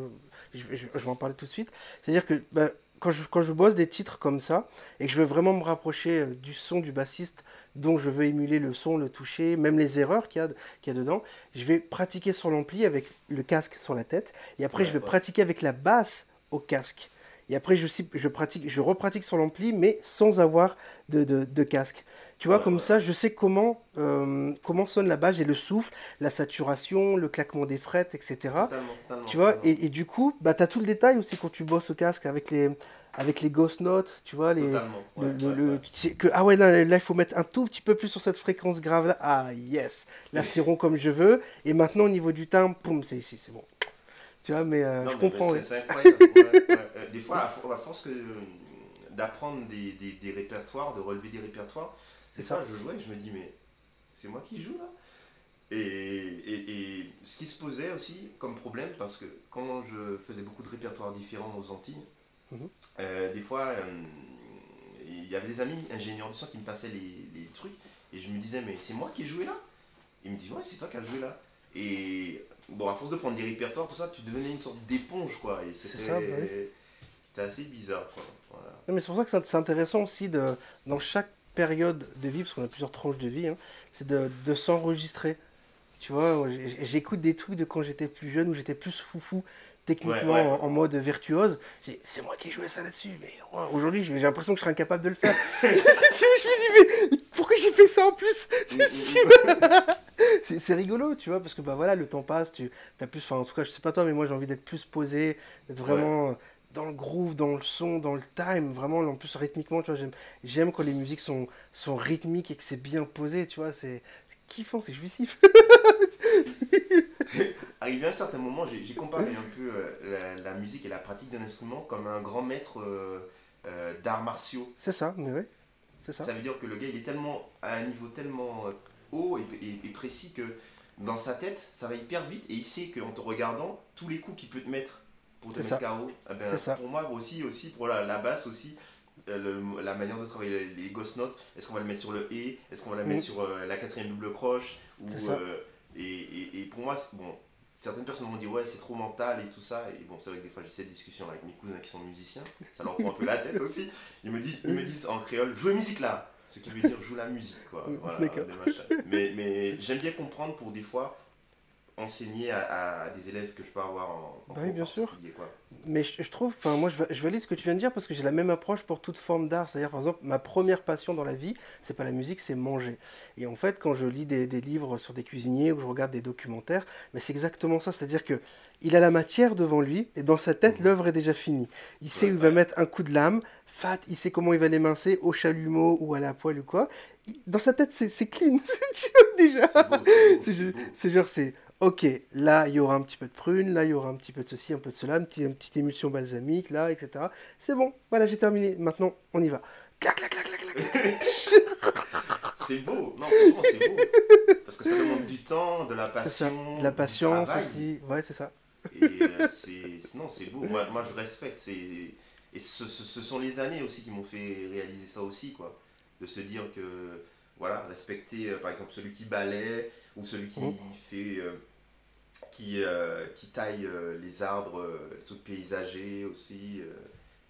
je, vais en parler tout de suite. C'est-à-dire que bah, quand, je, quand je bosse des titres comme ça, et que je veux vraiment me rapprocher euh, du son du bassiste, dont je veux émuler le son, le toucher, même les erreurs qu'il y, a, qu'il y a dedans, je vais pratiquer sur l'ampli avec le casque sur la tête, et après je vais pratiquer avec la basse au casque. Et après, je, je, pratique, je repratique sur l'ampli, mais sans avoir de, de, casque. Tu vois, comme ça, je sais comment, euh, comment sonne la basse, j'ai le souffle, la saturation, le claquement des frettes, etc. Totalement, tu vois, et, et, du coup, bah, tu as tout le détail aussi quand tu bosses au casque avec les, avec les ghost notes, tu vois, les, le, que, ah ouais, là, il faut mettre un tout petit peu plus sur cette fréquence grave là. Ah yes, là c'est rond comme je veux. Et maintenant au niveau du timbre, poum, c'est ici, c'est bon. Tu vois, mais euh, je comprends. C'est incroyable. Euh, des fois, à, force que d'apprendre des, des, des, répertoires, de relever des répertoires, c'est ça. Je jouais, je me dis mais c'est moi qui joue là. Et, et, et, ce qui se posait aussi comme problème, parce que quand je faisais beaucoup de répertoires différents aux Antilles, mhm. euh, des fois, il y avait des amis ingénieurs de son qui me passaient les, les, trucs, et je me disais, mais c'est moi qui ai joué là? Ils me disent, ouais, c'est toi qui as joué là. Et bon, à force de prendre des répertoires, tout ça, tu devenais une sorte d'éponge, quoi. Et c'était, bah assez bizarre, quoi. mais c'est pour ça que c'est intéressant aussi, de, dans chaque période de vie, parce qu'on a plusieurs tranches de vie, hein, c'est de, de s'enregistrer. Tu vois, j'écoute des trucs de quand j'étais plus jeune, où j'étais plus foufou techniquement En, mode virtuose. C'est moi qui ai joué ça là-dessus, mais aujourd'hui j'ai l'impression que je serais incapable de le faire. je me dis, mais pourquoi j'ai fait ça en plus? C'est rigolo, tu vois, parce que bah voilà, le temps passe, tu as plus, enfin en tout cas, je sais pas toi, mais moi j'ai envie d'être plus posé, d'être vraiment dans le groove, dans le son, dans le time, vraiment en plus rythmiquement, tu vois, j'aime quand les musiques sont, sont rythmiques et que c'est bien posé, tu vois, c'est kiffant, c'est jouissif. Arrivé à un certain moment, j'ai comparé un peu euh, la, musique et la pratique d'un instrument comme un grand maître euh, euh, d'arts martiaux. C'est ça, mais oui, c'est ça. Ça veut dire que le gars, il est tellement à un niveau tellement haut et, précis que dans sa tête, ça va hyper vite et il sait qu'en te regardant, tous les coups qu'il peut te mettre pour te mettre KO, eh ben, ça. pour moi aussi, aussi pour la, la basse aussi, la manière de travailler les, ghost notes, est-ce qu'on va le mettre sur le E, est-ce qu'on va la mettre sur la quatrième double croche ou, et, et, et, pour moi, bon, certaines personnes m'ont dit ouais c'est trop mental et tout ça et bon c'est vrai que des fois j'ai cette discussion avec mes cousins qui sont musiciens ça leur prend un peu la tête aussi. Ils me disent ils me disent en créole joue la musique là! Ce qui veut dire joue la musique quoi. Voilà, mais, mais j'aime bien comprendre pour des fois enseigner à, des élèves que je peux avoir en, bah oui, bien sûr. Mais je, trouve, enfin moi je, je valide ce que tu viens de dire parce que j'ai la même approche pour toute forme d'art. C'est-à-dire par exemple ma première passion dans la vie, c'est pas la musique, c'est manger. Et en fait quand je lis des, des, livres sur des cuisiniers ou je regarde des documentaires, mais c'est exactement ça. C'est-à-dire que il a la matière devant lui et dans sa tête mmh. l'œuvre est déjà finie. Il sait où il va mettre un coup de lame, fat, il sait comment il va l'émincer au chalumeau ou à la poêle ou quoi. Dans sa tête c'est clean, c'est déjà. C'est genre c'est ok, là il y aura un petit peu de prune, là il y aura un petit peu de ceci, un peu de cela, une petite, petite émulsion balsamique, là, etc. C'est bon, voilà, j'ai terminé. Maintenant, on y va. Clac, clac, clac, clac, clac. c'est beau, non, franchement, c'est beau. Parce que ça demande du temps, de la passion. De la patience aussi, ouais, c'est ça. Et euh, c'est, non, c'est beau. Moi, moi, je respecte. Et ce, ce, sont les années aussi qui m'ont fait réaliser ça aussi, quoi. De se dire que, voilà, respecter, euh, par exemple, celui qui balaie ou celui qui mmh. fait. Euh, qui, euh, qui taille euh, les arbres, euh, les trucs paysagers aussi.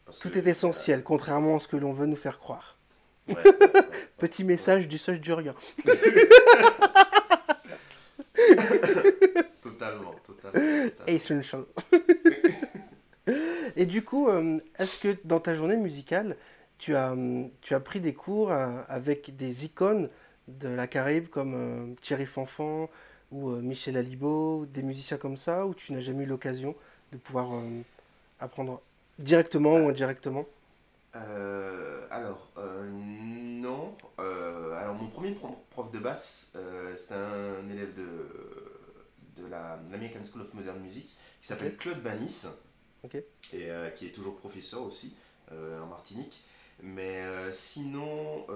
Parce Tout est essentiel, contrairement à ce que l'on veut nous faire croire. Petit message du sage du rien. totalement, totalement, Et c'est une chose. Et du coup, est-ce que dans ta journée musicale, tu as, tu as pris des cours avec des icônes de la Caraïbe comme Thierry Fanfan, ou euh, Michel Alibo, des musiciens comme ça, ou tu n'as jamais eu l'occasion de pouvoir euh, apprendre directement ou indirectement? euh, Alors, non. alors, mon premier prof de basse, c'était un élève de, de l'American School of Modern Music qui s'appelle Claude Banis, et qui est toujours professeur aussi en Martinique. Mais sinon,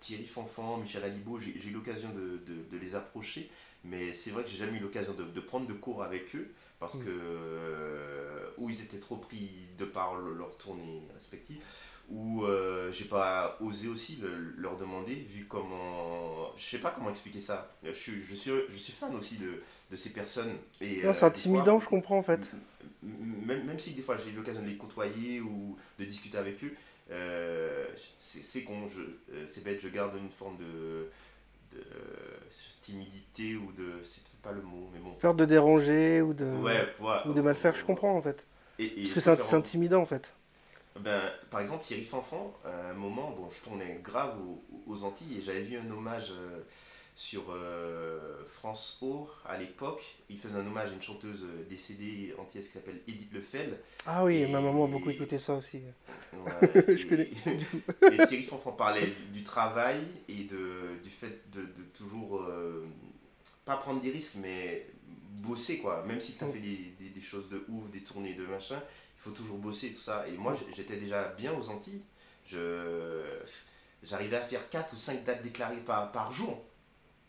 Thierry Fanfan, Michel Alibo, j'ai eu l'occasion de, de, les approcher, mais c'est vrai que j'ai jamais eu l'occasion de, de, prendre de cours avec eux, parce mm. que euh, ou ils étaient trop pris de par leur tournée respective, euh, j'ai pas osé aussi le- leur demander, vu comment. Je sais pas comment expliquer ça. Je suis, je suis, je suis fan aussi de, de ces personnes. Et, euh, c'est intimidant, fois, je comprends en fait. même, même si des fois j'ai eu l'occasion de les côtoyer ou de discuter avec eux, euh, c'est con, euh, c'est bête, je garde une forme de, de timidité ou de. C'est peut-être pas le mot, mais bon. Peur de déranger ou de, Ouais, voilà. ou de mal faire, je comprends en fait. Et- et Parce que c'est intimidant en fait. ben, par exemple, Thierry Fanfan, à un moment, bon, je tournais grave aux, aux Antilles et j'avais vu un hommage euh, sur euh, France O à l'époque. Il faisait un hommage à une chanteuse euh, décédée antillaise qui s'appelle Edith Lefel. Ah oui, Et- ma maman a beaucoup écouté ça aussi. Ouais, Je connais, Et Thierry Fanfan parlait du, du travail et de, du fait de, de toujours euh, pas prendre des risques, mais bosser quoi. Même si tu as Mm. fait des, des- des choses de ouf, des tournées de machin, il faut toujours bosser tout ça. Et moi j'étais déjà bien aux Antilles. Je J'arrivais à faire 4 ou 5 dates déclarées par, par jour.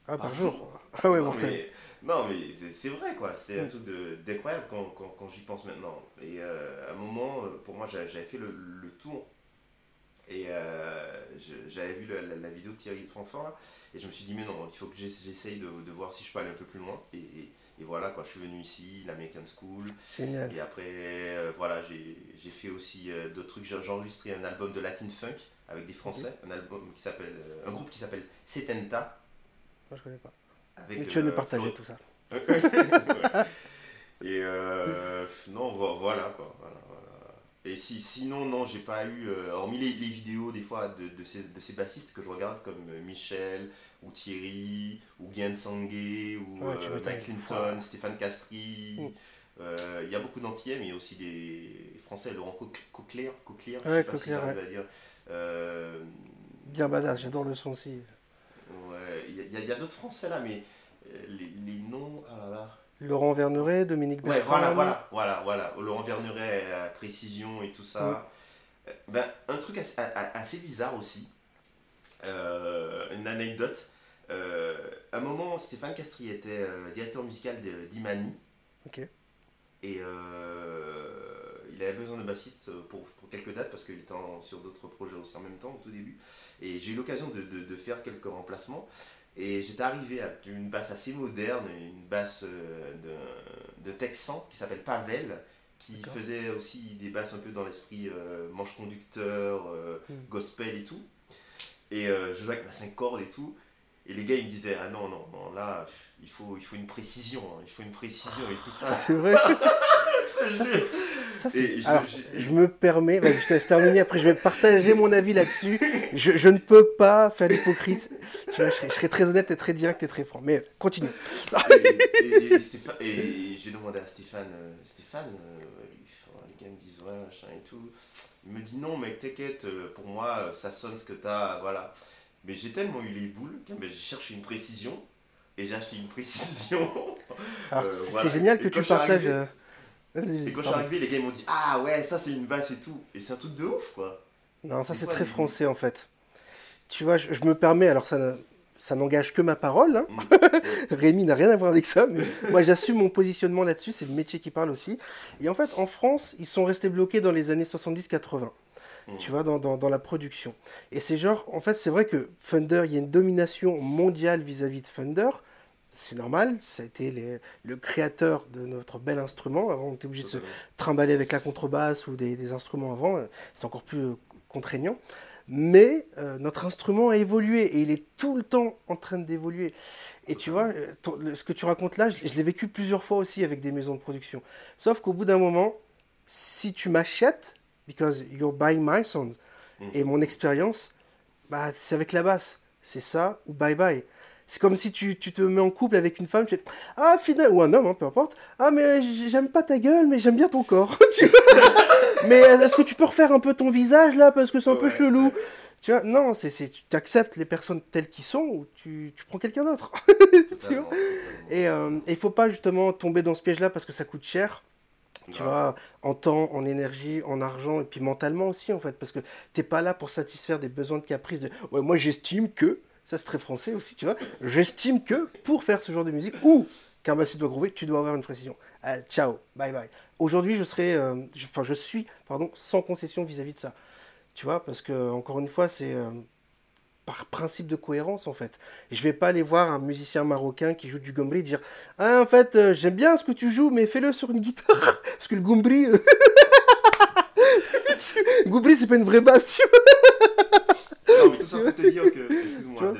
Ah, par Par jour. Ah ouais, non, mortel. mais, non, mais c'est- c'est vrai, quoi. C'était un Mm. truc de- d'incroyable quand, quand, quand j'y pense maintenant. Et euh, à un moment, pour moi, j'a- j'avais fait le, le tour. Et euh, j'avais vu la, la- la vidéo de Thierry Fanfan, là, et je me suis dit, mais non, il faut que j'ess- j'essaye de, de voir si je peux aller un peu plus loin. Et, et- et voilà, quoi. Je suis venu ici, l'American School. Génial. Et après, euh, voilà, j'ai j'ai fait aussi euh, d'autres trucs. J'ai j'ai enregistré un album de Latin Funk avec des Français, un album qui s'appelle, un groupe qui s'appelle Setenta. Moi je connais pas. Avec, Mais tu vas nous euh, partager tout ça. Et euh, non, vo- voilà quoi. Voilà, voilà. Et si, sinon, non, j'ai pas eu, euh, hormis les, les vidéos des fois de, de, ces, de ces bassistes que je regarde comme Michel, ou Thierry, ou Guy Sangué, ou Ouais, euh. Mike Clinton, Stéphane Castry. Mm. Euh, Il y a beaucoup d'Antillais, mais il y a aussi des Français, Laurent Co- Coquelier, Coquelier, je sais pas si Coquelier, j'arrive à dire. Bien badass, j'adore le son aussi. Ouais, il y a, y a- d'autres Français là, mais euh, les, les noms, ah là là. Laurent Verneret, Dominique Ouais, Bertrand. voilà, voilà, voilà, voilà. Laurent Verneret, euh, précision et tout ça. Euh, Ben, un truc assez, assez bizarre aussi, euh, une anecdote. Euh, à un moment, Stéphane Castry était euh, directeur musical d'Imani. Ok. Et il avait besoin de bassiste pour, pour quelques dates parce qu'il était en- sur d'autres projets aussi en même temps au tout début. Et j'ai eu l'occasion de, de- de faire quelques remplacements. Et j'étais arrivé avec une basse assez moderne, une basse euh, de, de Texan qui s'appelle Pavel, qui faisait aussi des basses un peu dans l'esprit euh, manche conducteur, euh, Mm. gospel et tout. Et euh, je jouais avec ma 5 cordes et tout. Et les gars, ils me disaient, ah non, non, non, là, il faut, il faut une précision, hein, il faut une précision et tout ça. C'est vrai. ça. Ça, c'est... Alors, je- je me permets, je te laisse terminer, après je vais partager mon avis là-dessus. Je, je ne peux pas faire l'hypocrite. Tu vois, je serai, je serai très honnête et très direct et très franc. Mais continue. et, et- et Stéphane- et j'ai demandé à Stéphane, euh, Stéphane, euh, il faut- les gars me disent ouais, machin et tout. Il me dit non, mec, t'inquiète, euh, pour moi, ça sonne ce que t'as, voilà. Mais j'ai tellement eu les boules que j'ai cherché une précision et j'ai acheté une précision. Alors, Euh, c'est, voilà. génial que tu partages. arrivé- Et quand je suis arrivé, les gars ils m'ont dit ah ouais, ça c'est une basse et tout. Et c'est un truc de ouf quoi. Non, ça c'est très français en fait. Tu vois, je, je me permets, alors ça, ça n'engage que ma parole. hein. Mm. Rémi n'a rien à voir avec ça, mais moi j'assume mon positionnement là-dessus, c'est le métier qui parle aussi. Et en fait, en France, ils sont restés bloqués dans les années 70-80, Mm. tu vois, dans, dans- dans la production. Et c'est genre, en fait, c'est vrai que Fender, il y a une domination mondiale vis-à-vis de Fender. C'est normal, ça a été les- le créateur de notre bel instrument. Avant, on était obligé de se trimballer avec la contrebasse ou des, des instruments avant, euh, c'est encore plus euh, contraignant. Mais euh, notre instrument a évolué et il est tout le temps en train d'évoluer. Et tu vois, ton- ce que tu racontes là, je, je l'ai vécu plusieurs fois aussi avec des maisons de production. Sauf qu'au bout d'un moment, si tu m'achètes, because you're buying my sound, Mm. et mon expérience, bah, c'est avec la basse. C'est ça ou bye bye. C'est comme si tu, tu te mets en couple avec une femme, tu fais Ah, final, ou un homme, hein, peu importe. Ah, mais j'aime pas ta gueule, mais j'aime bien ton corps. Mais est-ce que tu peux refaire un peu ton visage là parce que c'est un peu chelou ouais. Tu vois, non, c'est, c'est, tu acceptes les personnes telles qu'ils sont ou tu, tu prends quelqu'un d'autre. Et euh, il faut pas justement tomber dans ce piège-là parce que ça coûte cher. Tu vois, en temps, en énergie, en argent et puis mentalement aussi en fait, parce que t'es pas là pour satisfaire des besoins de caprice de ouais, moi j'estime que, ça c'est très français aussi, tu vois, j'estime que pour faire ce genre de musique ou qu'un bassiste doit groover, tu dois avoir une précision. Euh, ciao, bye bye. Aujourd'hui je serai, euh, je- suis, pardon, sans concession vis-à-vis de ça. Tu vois, parce que, encore une fois, c'est euh, par principe de cohérence, en fait. Je vais pas aller voir un musicien marocain qui joue du gombri dire Ah, en fait, j'aime bien ce que tu joues, mais fais-le sur une guitare. parce que le gombri. gombri, c'est pas une vraie basse. Tout ça pour te dire que. Excuse-moi,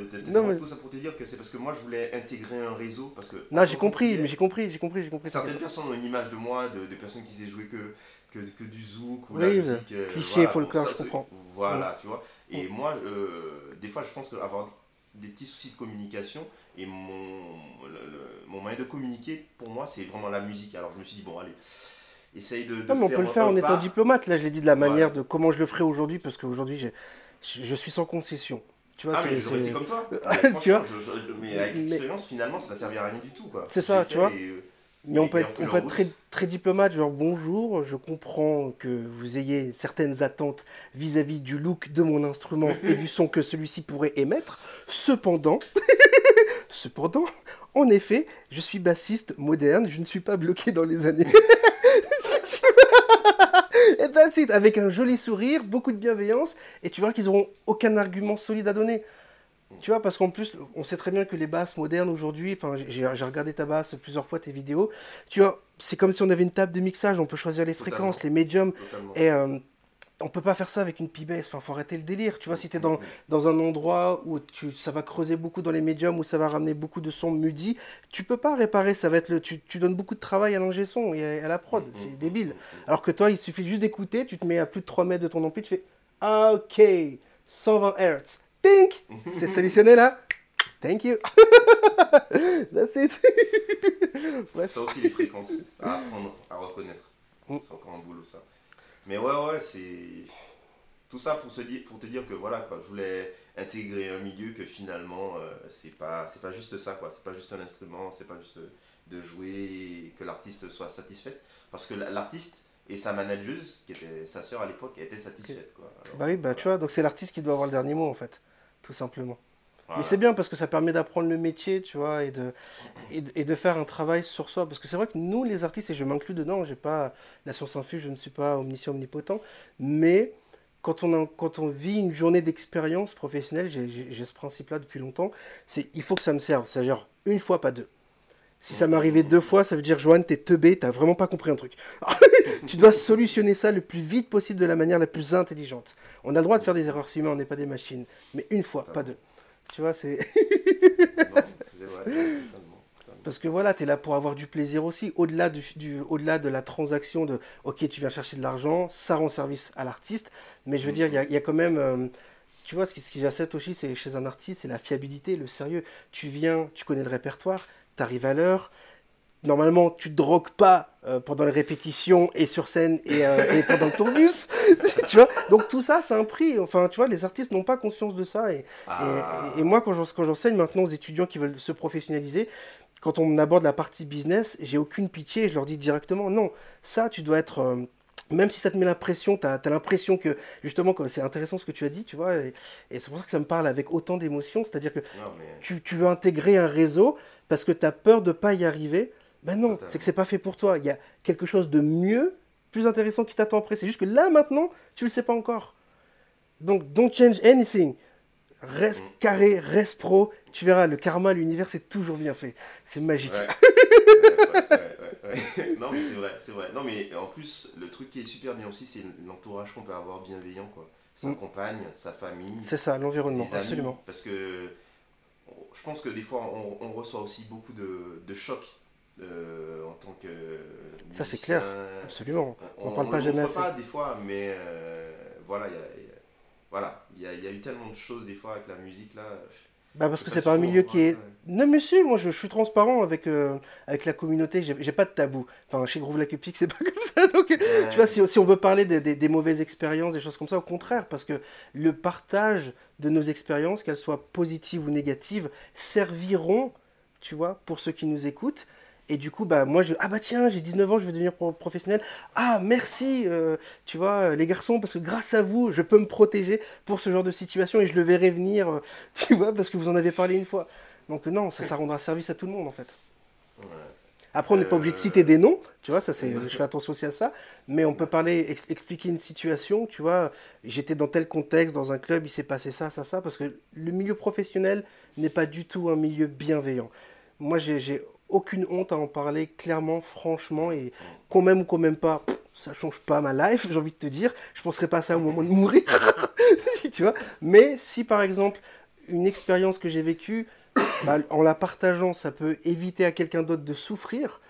mais- tout ça pour te dire que c'est parce que moi je voulais intégrer un réseau. Parce que. Non, j'ai compris, mais j'ai compris, j'ai compris, j'ai compris. Certaines personnes ont une image de moi, de, de personnes qui sait jouer que, que, que du zouk ou Oui, la musique. euh, cliché, bon, folklore, je comprends. Voilà, tu vois. Et moi, euh, des fois, je pense qu'avoir des petits soucis de communication et mon, le- le- mon moyen de communiquer, pour moi, c'est vraiment la musique. Alors je me suis dit, bon, allez, essaye de. de Non, mais on peut le faire en étant pas. diplomate. Là, je l'ai dit de la Voilà. manière de comment je le ferai aujourd'hui, parce qu'aujourd'hui, j'ai- je je suis sans concession. Tu vois, Ah, mais j'aurais été comme toi. Mais tu vois je- je- mais avec Mais- l'expérience, finalement, ça n'a servi à rien du tout. C'est ça, tu vois. et, euh, Mais on peut être, on peut très, très diplomate, genre bonjour, je comprends que vous ayez certaines attentes vis-à-vis du look de mon instrument et du son que celui-ci pourrait émettre. Cependant, cependant, en effet, je suis bassiste moderne, je ne suis pas bloqué dans les années. et that's it, avec un joli sourire, beaucoup de bienveillance, et tu vois qu'ils auront aucun argument solide à donner. Tu vois, parce qu'en plus, on sait très bien que les basses modernes aujourd'hui, enfin, j'ai j'ai regardé ta basse plusieurs fois, tes vidéos, tu vois, c'est comme si on avait une table de mixage, on peut choisir les fréquences, Totalement. les médiums, Totalement. et euh, on peut pas faire ça avec une P-Bass, enfin, faut arrêter le délire, tu vois, si tu es dans, dans un endroit où tu, ça va creuser beaucoup dans les médiums, où ça va ramener beaucoup de sons mudi, tu peux pas réparer, ça va être le, tu, tu donnes beaucoup de travail à l'ingé son et à, à la prod, c'est débile. Alors que toi, il suffit juste d'écouter, tu te mets à plus de 3 mètres de ton ampli, tu fais Ah, OK, 120 Hz. Pink C'est solutionné là Thank you That's it Bref. Ça aussi, les fréquences à apprendre à reconnaître. Mm. C'est encore un boulot, ça. Mais ouais, ouais, c'est. Tout ça pour, se dire, pour te dire que voilà, quoi, je voulais intégrer un milieu que finalement, euh, c'est pas, c'est pas juste ça, quoi. C'est pas juste un instrument, c'est pas juste de jouer et que l'artiste soit satisfaite. Parce que la- l'artiste et sa manageuse, qui était sa sœur à l'époque, était satisfaite, quoi. Alors, Bah oui, bah tu vois, donc c'est l'artiste qui doit avoir le dernier mot en fait, tout simplement. Voilà. Mais c'est bien parce que ça permet d'apprendre le métier, tu vois, et de, et, de- et de faire un travail sur soi. Parce que c'est vrai que nous, les artistes, et je m'inclus dedans, j'ai pas la science infuse, je ne suis pas omniscient, omnipotent, mais quand on, a- quand on vit une journée d'expérience professionnelle, j'ai- ce principe-là depuis longtemps, c'est il faut que ça me serve, c'est-à-dire une fois, pas deux. Si ça arrivé deux fois, ça veut dire, Joanne, t'es teubé, t'as vraiment pas compris un truc. tu dois solutionner ça le plus vite possible de la manière la plus intelligente. On a le droit de faire des erreurs si on n'est pas des machines. Mais une fois, pas deux. Tu vois, c'est. Non, c'est vrai, totalement, totalement. Parce que voilà, tu es là pour avoir du plaisir aussi, au-delà du, du- au-delà de la transaction de OK, tu viens chercher de l'argent, ça rend service à l'artiste, mais je veux dire, il y a, il y a quand même, euh, tu vois, ce qui, ce qui j'accepte aussi, c'est chez un artiste, c'est la fiabilité, le sérieux. Tu viens, tu connais le répertoire, tu arrives à l'heure. Normalement, tu te drogues pas euh, pendant les répétitions et sur scène et, euh, et pendant le tourbus, tu vois. Donc tout ça, c'est un prix. Enfin, tu vois, les artistes n'ont pas conscience de ça et, Ah. et, et moi, quand j'en- quand j'enseigne maintenant aux étudiants qui veulent se professionnaliser, quand on aborde la partie business, j'ai aucune pitié je leur dis directement non, ça, tu dois être. euh, même si ça te met la pression, tu as, l'impression que, justement, c'est intéressant ce que tu as dit, tu vois, et, et c'est pour ça que ça me parle avec autant d'émotion, c'est-à-dire que Non, mais. tu, tu veux intégrer un réseau parce que tu as peur de pas y arriver. Ben non, c'est que c'est pas fait pour toi. Il y a quelque chose de mieux, plus intéressant qui t'attend après. C'est juste que là, maintenant, tu le sais pas encore. Donc, don't change anything. Reste Mm. carré, reste pro. Tu verras, le karma, l'univers, c'est toujours bien fait. C'est magique. Ouais. Ouais, ouais, ouais, ouais. non mais c'est vrai, c'est vrai. Non mais en plus, le truc qui est super bien aussi, c'est l'entourage qu'on peut avoir bienveillant quoi. Sa Mm. compagne, sa famille, C'est ça, l'environnement, absolument. Parce que je pense que des fois, on, on reçoit aussi beaucoup de, de chocs euh, en tant que. Ça, c'est clair, Absolument. On, On parle on pas jamais assez. pas des fois, mais euh, voilà, il y a, il y a- voilà, il y a, il y a eu tellement de choses des fois avec la musique là. Bah parce que C'est pas un milieu qui est... ouais. Non mais si, moi je, je suis transparent avec, euh, avec la communauté, j'ai pas de tabou. Enfin chez Groove Like c'est pas comme ça, donc... Ouais. Tu vois, si, si on veut parler des, des- des mauvaises expériences, des choses comme ça, au contraire, parce que le partage de nos expériences, qu'elles soient positives ou négatives, serviront, tu vois, pour ceux qui nous écoutent. Et du coup, bah, moi, je, ah bah tiens, j'ai 19 ans, je veux devenir pro- professionnel. Ah, merci, euh, tu vois, euh, les garçons, parce que grâce à vous, je peux me protéger pour ce genre de situation et je le verrai venir, euh, tu vois, parce que vous en avez parlé une fois. Donc non, ça, ça rendra service à tout le monde, en fait. Ouais. Après, on n'est pas obligé de citer des noms, tu vois, ça c'est, je fais attention aussi à ça, mais on peut parler, expliquer une situation, tu vois, j'étais dans tel contexte, dans un club, il s'est passé ça, ça, ça, parce que le milieu professionnel n'est pas du tout un milieu bienveillant. Moi, j'ai aucune honte à en parler clairement, franchement, et qu'on m'aime ou qu'on m'aime pas, ça change pas ma life, j'ai envie de te dire. Je penserai pas à ça au moment de mourir, tu vois. Mais si par exemple, une expérience que j'ai vécue, bah, en la partageant, ça peut éviter à quelqu'un d'autre de souffrir,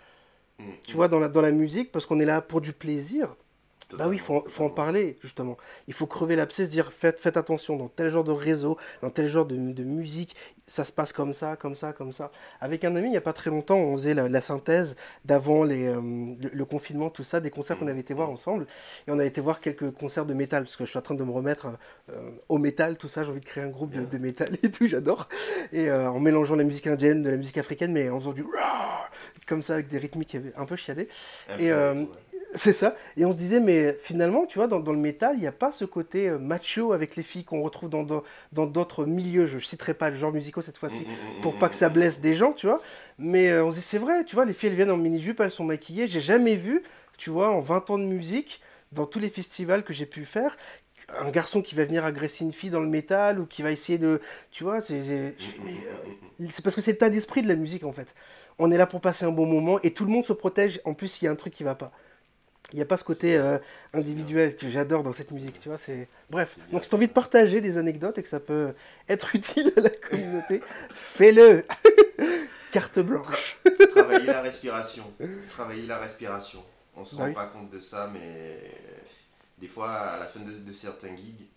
tu vois, dans la, dans la musique, parce qu'on est là pour du plaisir, bah oui, il faut, faut, en parler, justement. Il faut crever l'abcès, dire faites, faites attention, dans tel genre de réseau, dans tel genre de, de, musique, ça se passe comme ça, comme ça, comme ça. Avec un ami, il n'y a pas très longtemps, on faisait la, synthèse d'avant euh, le, confinement, tout ça, des concerts qu'on avait été voir ensemble. Et on a été voir quelques concerts de métal, parce que je suis en train de me remettre euh, au métal, tout ça. J'ai envie de créer un groupe de, de métal et tout, j'adore. Et euh, en mélangeant la musique indienne, de la musique africaine, mais en faisant du comme ça, avec des rythmiques un peu chiadés. Et, c'est ça. Et on se disait, mais finalement, tu vois, dans, le métal, il n'y a pas ce côté euh, macho avec les filles qu'on retrouve dans d'autres milieux. Je ne citerai pas le genre musicaux cette fois-ci mm, mm, mm, pour pas que ça blesse des gens, tu vois. Mais euh, on se dit, c'est vrai, tu vois, les filles, elles viennent en mini-jupe, elles sont maquillées. J'ai jamais vu, tu vois, en 20 ans de musique, dans tous les festivals que j'ai pu faire, un garçon qui va venir agresser une fille dans le métal ou qui va essayer de. Tu vois, c'est euh, parce que c'est le tas d'esprit de la musique en fait. On est là pour passer un bon moment et tout le monde se protège. En plus, il y a un truc qui va pas. Il n'y a pas ce côté euh, individuel que j'adore dans cette musique, tu vois. C'est bref. Donc si tu as envie de partager des anecdotes et que ça peut être utile à la communauté, fais-le. Carte blanche. Travailler la respiration. Travailler la respiration. On se bah rend pas compte de ça, mais des fois à la fin de, certains gigs,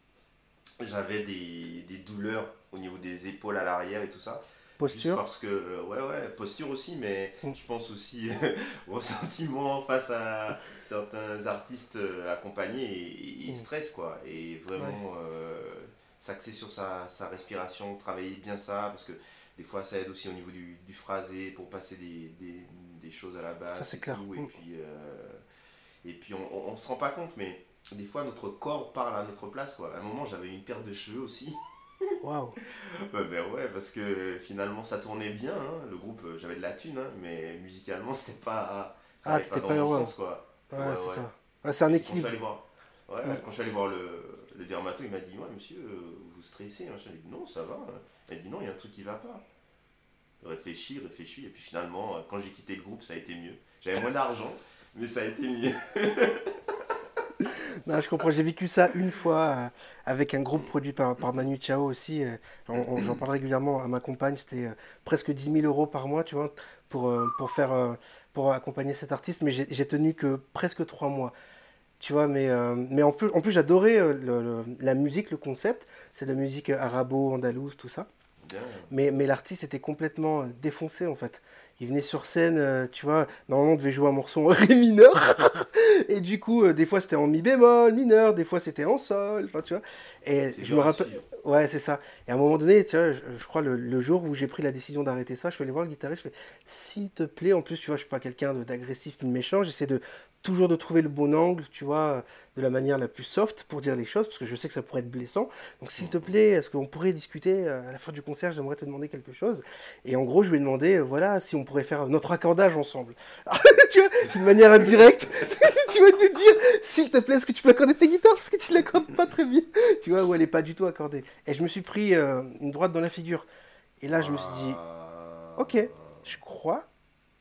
j'avais des, des douleurs au niveau des épaules à l'arrière et tout ça. Posture parce que, ouais, ouais, posture aussi, mais mm. je pense aussi au sentiment face à certains artistes euh, accompagnés ils mm. stressent, quoi. Et vraiment euh, s'axer sur sa, sa, respiration, travailler bien ça, parce que des fois ça aide aussi au niveau du, du phrasé pour passer des, des, des, choses à la base. Ça, c'est clair. et, mm. puis, et puis on, on, se rend pas compte, mais des fois notre corps parle à notre place, quoi. À un moment, j'avais une perte de cheveux aussi. Waouh! Bah, ben ouais, parce que finalement ça tournait bien, hein. le groupe, euh, j'avais de la thune, hein, mais musicalement c'était pas. Ça ah, pas dans le sens quoi. Ouais, c'est ça. Ouais, c'est un équilibre. Quand je suis allé voir, ouais, Quand je suis allé voir le, le dermato, il m'a dit Ouais, monsieur, euh, vous stressez. Hein. J'ai dit Non, ça va. Il m'a dit Non, il y a un truc qui va pas. Réfléchis, réfléchis, et puis finalement, euh, quand j'ai quitté le groupe, ça a été mieux. J'avais moins d'argent, mais ça a été mieux. non, je comprends. J'ai vécu ça une fois euh, avec un groupe produit par, par Manu Chao aussi. Euh, j'en parle régulièrement à ma compagne. C'était euh, presque 10 000 euros par mois, tu vois, pour, pour, faire, pour accompagner cet artiste. Mais j'ai tenu que presque trois mois. Tu vois, mais, mais en plus, en plus j'adorais la musique, le concept. C'est de la musique arabo-andalouse, tout ça. Mais, mais l'artiste était complètement défoncé en fait il venait sur scène, euh, tu vois, normalement on devait jouer un morceau en ré mineur, et du coup, euh, des fois c'était en mi bémol mineur, des fois c'était en sol, enfin tu vois. Et je me rappelle, ouais, c'est ça. Et à un moment donné, tu vois, je, crois le, jour où j'ai pris la décision d'arrêter ça, je suis allé voir le guitariste, je fais, s'il te plaît, en plus, tu vois, je suis pas quelqu'un d'agressif ni de méchant, j'essaie de toujours de trouver le bon angle, tu vois, de la manière la plus soft pour dire les choses, parce que je sais que ça pourrait être blessant. Donc s'il te plaît, est-ce qu'on pourrait discuter euh, à la fin du concert J'aimerais te demander quelque chose. Et en gros, je lui ai demandé, euh, voilà, si on pourrait faire notre accordage ensemble. tu vois, c'est une manière indirecte. tu vas te dire, s'il te plaît, est-ce que tu peux accorder tes guitares parce que tu l'accordes pas très bien. Tu vois, où elle est pas du tout accordée. Et je me suis pris euh, une droite dans la figure. Et là, je me suis dit, ok, je crois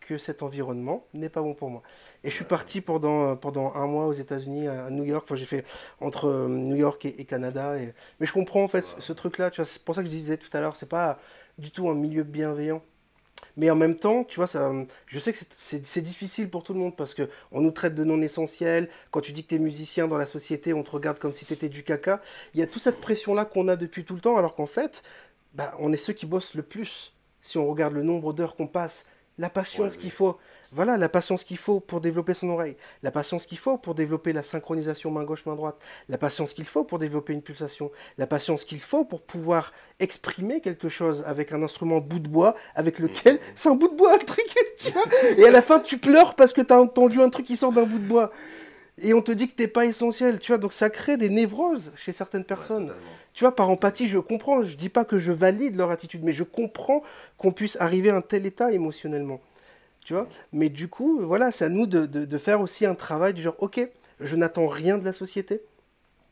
que cet environnement n'est pas bon pour moi. Et je suis parti pendant, pendant un mois aux États-Unis, à New York. Enfin, j'ai fait entre euh, New York et, Canada. Et... Mais je comprends en fait ce truc-là. Tu vois, c'est pour ça que je disais tout à l'heure, c'est pas du tout un milieu bienveillant. Mais en même temps, tu vois, ça, je sais que c'est difficile pour tout le monde parce que on nous traite de non essentiels. Quand tu dis que tu es musicien dans la société, on te regarde comme si tu étais du caca. Il y a toute cette pression-là qu'on a depuis tout le temps, alors qu'en fait, bah, on est ceux qui bossent le plus. Si on regarde le nombre d'heures qu'on passe la patience qu'il faut. Voilà, la patience qu'il faut pour développer son oreille, la patience qu'il faut pour développer la synchronisation main gauche main droite, la patience qu'il faut pour développer une pulsation, la patience qu'il faut pour pouvoir exprimer quelque chose avec un instrument bout de bois avec lequel mm. c'est un bout de bois un truc, tu vois, et à la fin tu pleures parce que tu as entendu un truc qui sort d'un bout de bois. Et on te dit que t'es pas essentiel, tu vois, donc ça crée des névroses chez certaines personnes. tu vois, par empathie, je comprends, je dis pas que je valide leur attitude, mais je comprends qu'on puisse arriver à un tel état émotionnellement. Tu vois? Mais du coup, voilà, c'est à nous de, de, de faire aussi un travail du genre, ok, je n'attends rien de la société.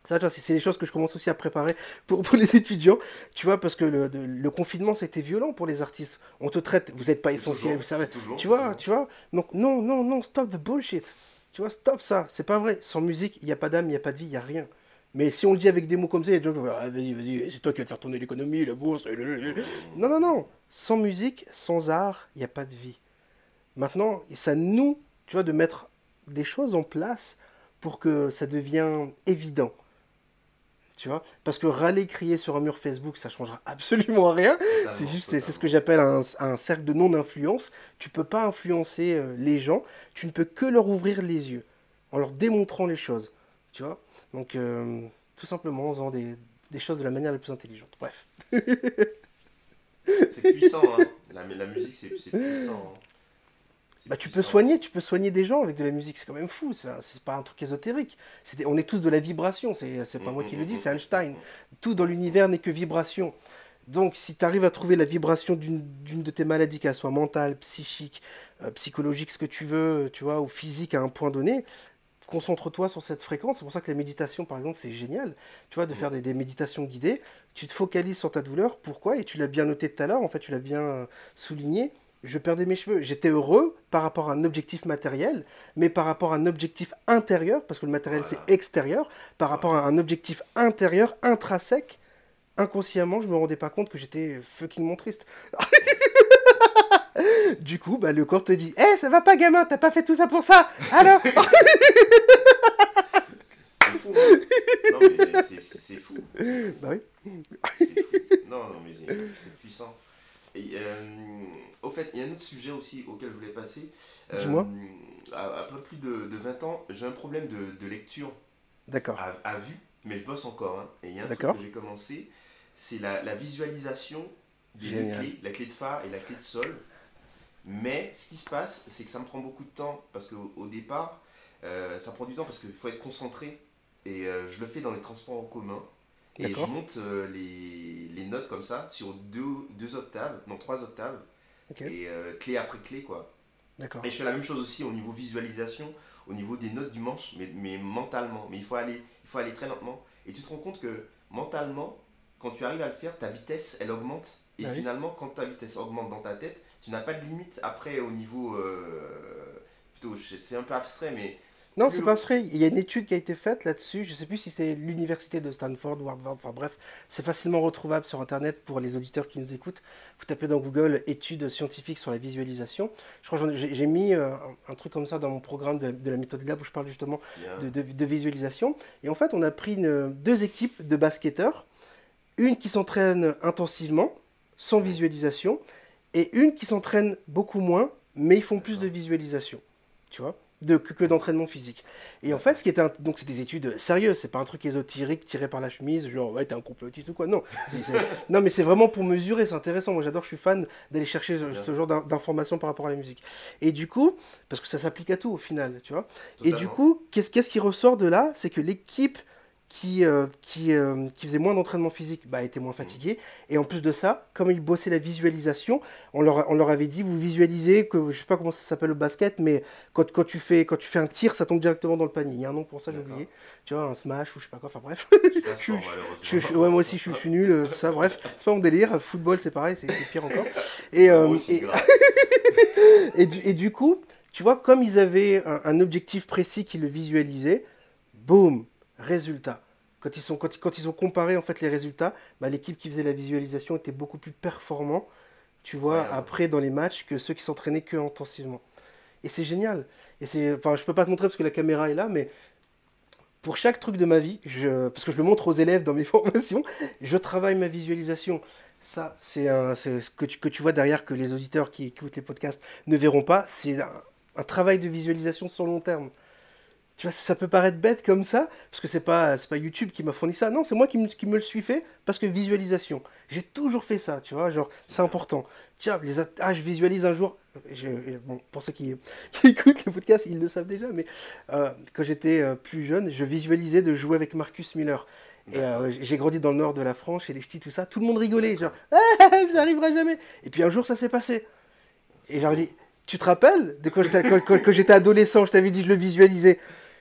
Ça, c'est les choses que je commence aussi à préparer pour, pour les étudiants, tu vois, parce que le, de- le confinement, c'était violent pour les artistes. On te traite, vous n'êtes pas essentiel, vous savez. toujours- Tu vois, toujours. tu vois? Donc, non, non, non, stop the bullshit. Tu vois, stop ça. C'est pas vrai. Sans musique, il n'y a pas d'âme, il n'y a pas de vie, il n'y a rien. Mais si on le dit avec des mots comme ça, des gens vont dire, ah, vas-y, vas-y, c'est toi qui vas faire tourner l'économie, la bourse. Non, non, non. Sans musique, sans art, il n'y a pas de vie. Maintenant, c'est à nous, tu vois, de mettre des choses en place pour que ça devienne évident. Tu vois Parce que râler, crier sur un mur Facebook, ça changera absolument rien. C'est juste, c'est ce que j'appelle un, un cercle de non-influence. Tu peux pas influencer euh, les gens, tu ne peux que leur ouvrir les yeux, en leur démontrant les choses. Tu vois Donc, euh, tout simplement en faisant des, des choses de la manière la plus intelligente. Bref. C'est puissant, hein. La, la musique, c'est c'est puissant. hein. Bah, tu peux soigner, tu peux soigner des gens avec de la musique, c'est quand même fou, c'est pas un truc ésotérique. On est tous de la vibration, c'est pas moi qui le dis, c'est Einstein. Tout dans l'univers n'est que vibration. Donc, si tu arrives à trouver la vibration d'une d'une de tes maladies, qu'elle soit mentale, psychique, euh, psychologique, ce que tu veux, tu vois, ou physique à un point donné, concentre-toi sur cette fréquence. C'est pour ça que la méditation, par exemple, c'est génial. Tu vois, de faire des, des méditations guidées. Tu te focalises sur ta douleur. Pourquoi? Et tu l'as bien noté tout à l'heure. En fait, tu l'as bien euh, souligné. Je perdais mes cheveux. J'étais heureux par rapport à un objectif matériel, mais par rapport à un objectif intérieur, parce que le matériel Voilà. c'est extérieur, par rapport à un objectif intérieur, intrinsèque, inconsciemment, je me rendais pas compte que j'étais fucking triste. du coup, bah, le corps te dit Eh, ça va pas, gamin, t'as pas fait tout ça pour ça Alors? C'est fou, hein. Non, mais c'est- c'est c'est fou. Bah oui. C'est fou. Non, non, mais c'est- c'est puissant. Et, euh, au fait, il y a un autre sujet aussi auquel je voulais passer. Euh, Dis-moi. a- Après plus de, de 20 ans, j'ai un problème de, de lecture D'accord. à, à vue, mais je bosse encore. hein. Et il y a un truc D'accord. que j'ai commencé, c'est la, la visualisation des clés, la clé de Fa et la clé de Sol. Mais ce qui se passe, c'est que ça me prend beaucoup de temps parce qu'au au départ, euh, ça prend du temps parce qu'il faut être concentré. Et euh, je le fais dans les transports en commun. Et je monte euh, les, les notes comme ça sur deux, deux octaves, non trois octaves, Et euh, clé après clé quoi. D'accord. Et je fais la même chose aussi au niveau visualisation, au niveau des notes du manche, mais, mais mentalement. Mais il faut, aller, il faut aller très lentement. Et tu te rends compte que mentalement, quand tu arrives à le faire, ta vitesse, elle augmente. Et Ah oui. finalement, quand ta vitesse augmente dans ta tête, tu n'as pas de limite après au niveau... euh, plutôt, c'est un peu abstrait, mais Non, c'est pas abstrait. Il y a une étude qui a été faite là-dessus. Je sais plus si c'est l'université de Stanford ou Harvard. Enfin bref, c'est facilement retrouvable sur Internet pour les auditeurs qui nous écoutent. Vous tapez dans Google études scientifiques sur la visualisation. Je crois que j'ai mis euh, un, un truc comme ça dans mon programme de, de la méthode Gab où je parle justement de, de- de visualisation. Et en fait, on a pris une- deux équipes de basketteurs. Une qui s'entraîne intensivement, sans visualisation, et une qui s'entraîne beaucoup moins, mais ils font plus de visualisation. Tu vois? De, que, que d'entraînement physique. Et en fait, ce qui est un, donc c'est des études sérieuses, c'est pas un truc ésotérique tiré par la chemise, genre ouais t'es un complotiste ou quoi. Non, non mais c'est vraiment pour mesurer, c'est intéressant. Moi j'adore, je suis fan d'aller chercher ce, genre d'in- d'informations par rapport à la musique. Et du coup, parce que ça s'applique à tout au final, tu vois. Et du coup, qu'est-ce qu'est-ce qui ressort de là? C'est que l'équipe qui, euh, qui, euh, qui faisait moins d'entraînement physique bah, était moins fatiguée. Et en plus de ça, comme ils bossaient la visualisation, on leur, on leur avait dit, vous visualisez que, je sais pas comment ça s'appelle au basket, mais quand, quand, tu fais, quand tu fais un tir, ça tombe directement dans le panier. Il y a un nom pour ça, j'ai oublié. Tu vois, un smash ou je sais pas quoi, enfin bref. Je je-. Je, ouais, moi aussi, je, suis- nul, euh, tout ça, bref. C'est pas mon délire. Football, c'est pareil, c'est pire encore. Et, euh, et- et du, et du coup, tu vois, comme ils avaient un, un objectif précis qu'ils le visualisaient, boum, résultat. Quand ils, sont, quand, ils- quand ils ont comparé en fait les résultats, bah, l'équipe qui faisait la visualisation était beaucoup plus performant, tu vois, Ouais, ouais. après dans les matchs que ceux qui s'entraînaient que intensivement. Et c'est génial. Et c'est, enfin, je peux pas te montrer parce que la caméra est là, mais pour chaque truc de ma vie, je, parce que je le montre aux élèves dans mes formations, je travaille ma visualisation. Ça, c'est un, c'est ce que tu, que tu vois derrière que les auditeurs qui écoutent les podcasts ne verront pas. C'est un, un travail de visualisation sur long terme. Tu vois, ça peut paraître bête comme ça, parce que c'est pas, pas YouTube qui m'a fourni ça. Non, c'est moi qui me, qui me le suis fait, parce que visualisation. J'ai toujours fait ça, tu vois, genre, c'est important. Tiens, les ah, je visualise un jour. Je, bon, pour ceux qui, qui écoutent le podcast, ils le savent déjà, mais euh, quand j'étais euh, plus jeune, je visualisais de jouer avec Marcus Miller. Et euh, j'ai grandi dans le nord de la France, chez les ch'tis, tout ça. Tout le monde rigolait, genre, ah, ça arrivera jamais. Et puis un jour, ça s'est passé. Et genre, dit, Tu te rappelles de quand j'étais adolescent, je t'avais dit je le visualisais.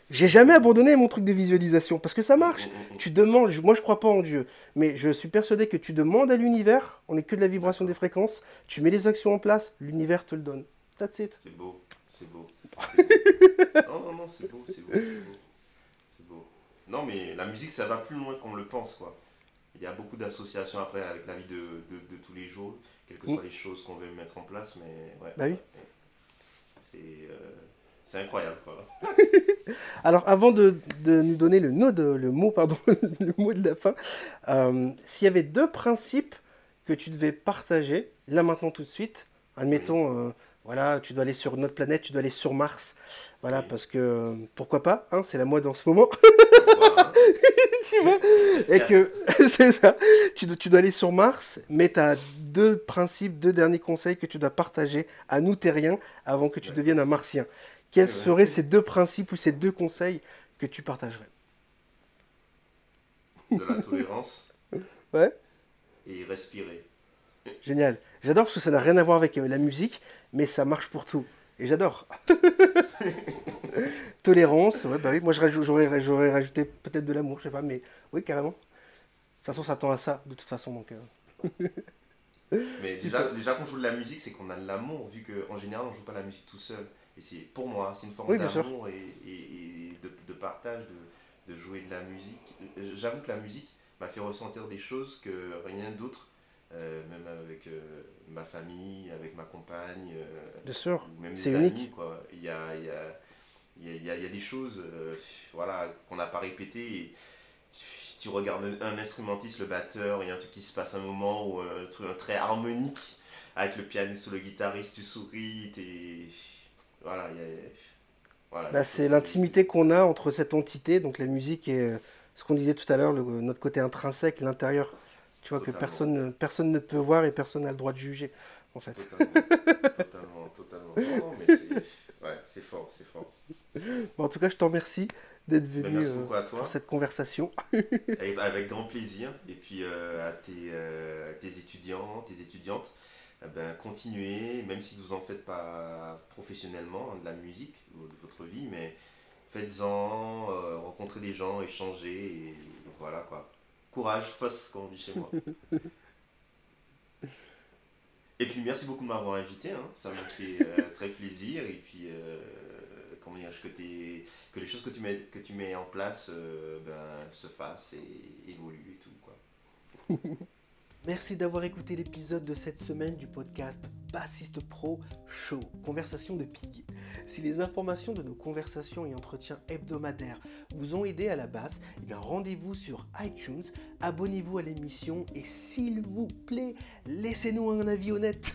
J'ai jamais abandonné mon truc de visualisation parce que ça marche. Mm, mm, mm. Tu demandes, moi je crois pas en Dieu, mais je suis persuadé que tu demandes à l'univers, on n'est que de la vibration des fréquences, tu mets les actions en place, l'univers te le donne. That's it. C'est beau, c'est beau. non, non, non, c'est beau, c'est beau, c'est beau. C'est beau. Non, mais la musique, ça va plus loin qu'on le pense, quoi. Il y a beaucoup d'associations après avec la vie de, de, de tous les jours, quelles que soient les choses qu'on veut mettre en place, mais ouais. Bah oui. C'est euh, c'est incroyable, quoi. Alors avant de, de nous donner le, mot de, le mot, pardon, le mot de la fin, euh, s'il y avait deux principes que tu devais partager, là maintenant tout de suite, admettons, euh, voilà, tu dois aller sur notre planète, tu dois aller sur Mars, voilà, Oui. parce que pourquoi pas, hein, c'est la mode en ce moment, Voilà, tu vois, et que c'est ça, tu, dois- tu dois aller sur Mars, mais tu as deux principes, deux derniers conseils que tu dois partager à nous terriens avant que tu Ouais. deviennes un martien. Quels seraient ces deux principes ou ces deux conseils que tu partagerais De la tolérance Ouais, et respirer. génial. J'adore parce que ça n'a rien à voir avec euh, la musique, mais ça marche pour tout. Et j'adore. Tolérance, ouais, bah oui, moi j'aurais rajouté peut-être de l'amour, je sais pas, mais oui, carrément. De toute façon, ça tend à ça, de toute façon, donc... euh, Mais déjà, déjà qu'on joue de la musique, c'est qu'on a de l'amour, vu qu'en général, on joue pas la musique tout seul. Et c'est pour moi, c'est une forme Oui, d'amour et, et- et de, de partage, de, de jouer de la musique. Euh, J'avoue que la musique m'a fait ressentir des choses que rien d'autre, euh, même avec euh, ma famille, avec ma compagne, euh, Bien sûr, ou même c'est des unique. amis, quoi. Il y a, il y, a, il y, a, il y a- des choses voilà, qu'on n'a pas répétées et tu regardes un instrumentiste, le batteur, il y a un truc qui se passe un moment où un truc un très harmonique avec le pianiste ou le guitariste, tu souris, t'es... Voilà, il y a... Voilà, Bah, c'est l'intimité qu'on a entre cette entité, donc la musique et euh, ce qu'on disait tout à l'heure, notre côté intrinsèque, l'intérieur. Tu vois que personne, personne ne peut voir et personne n'a le droit de juger, en fait. Totalement, totalement, totalement. Non, non, mais c'est... Ouais, fort, c'est fort. Bon, en tout cas, je t'en remercie d'être Ben, venu merci euh, à toi. pour cette conversation. Avec, avec grand plaisir. Et puis euh, à tes, tes étudiants, tes étudiantes, eh ben, continuez, même si vous en faites pas professionnellement hein, de la musique de votre vie, mais faites-en, euh, rencontrez des gens, échangez, et voilà quoi. Courage, fosse, comme on dit chez moi. Et puis merci beaucoup de m'avoir invité, hein. ça m'a fait euh, très plaisir. Et puis, euh, comment dire, que, que les choses que tu mets, que tu mets en place ben, se fassent et évoluent et tout. Quoi. Merci d'avoir écouté l'épisode de cette semaine du podcast Bassiste Pro Show, Conversation de Pig. Si les informations de nos conversations et entretiens hebdomadaires vous ont aidé à la basse, eh rendez-vous sur iTunes, abonnez-vous à l'émission et s'il vous plaît, laissez-nous un avis honnête.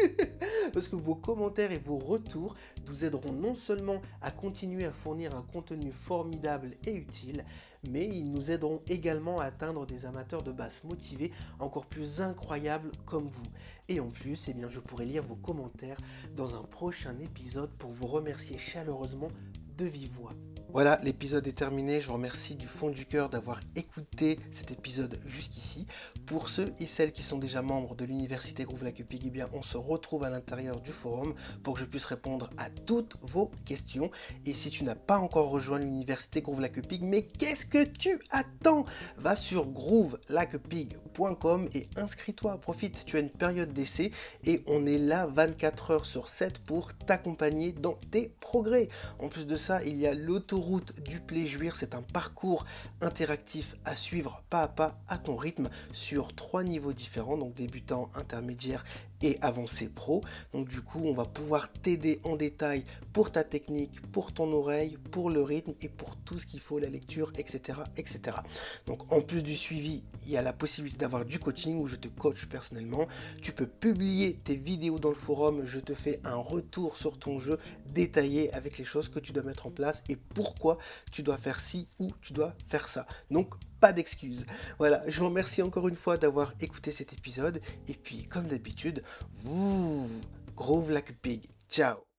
Parce que vos commentaires et vos retours nous aideront non seulement à continuer à fournir un contenu formidable et utile, mais ils nous aideront également à atteindre des amateurs de basse motivés encore plus incroyables comme vous. Et en plus, eh je pourrai lire vos commentaires dans un prochain épisode pour vous remercier chaleureusement de vive voix. Voilà, l'épisode est terminé. Je vous remercie du fond du cœur d'avoir écouté cet épisode jusqu'ici. Pour ceux et celles qui sont déjà membres de l'université Groove Pig, eh bien, on se retrouve à l'intérieur du forum pour que je puisse répondre à toutes vos questions. Et si tu n'as pas encore rejoint l'université Groove a Pig, mais qu'est-ce que tu attends? Va sur groovelikeapig.com et inscris-toi, profite, tu as une période d'essai et on est là 24 heures sur 7 pour t'accompagner dans tes progrès. En plus de ça, il y a l'autoroute du plaisir, c'est un parcours interactif à suivre pas à pas à ton rythme sur trois niveaux différents, donc débutant, intermédiaire et pro. Donc du coup, on va pouvoir t'aider en détail pour ta technique, pour ton oreille, pour le rythme et pour tout ce qu'il faut, la lecture, etc., etc. Donc en plus du suivi, il y a la possibilité d'avoir du coaching où je te coach personnellement. Tu peux publier tes vidéos dans le forum, je te fais un retour sur ton jeu détaillé avec les choses que tu dois mettre en place et pourquoi tu dois faire ci ou tu dois faire ça. Donc pas d'excuses. Voilà, je vous remercie encore une fois d'avoir écouté cet épisode et puis comme d'habitude, vous groove like a pig. Ciao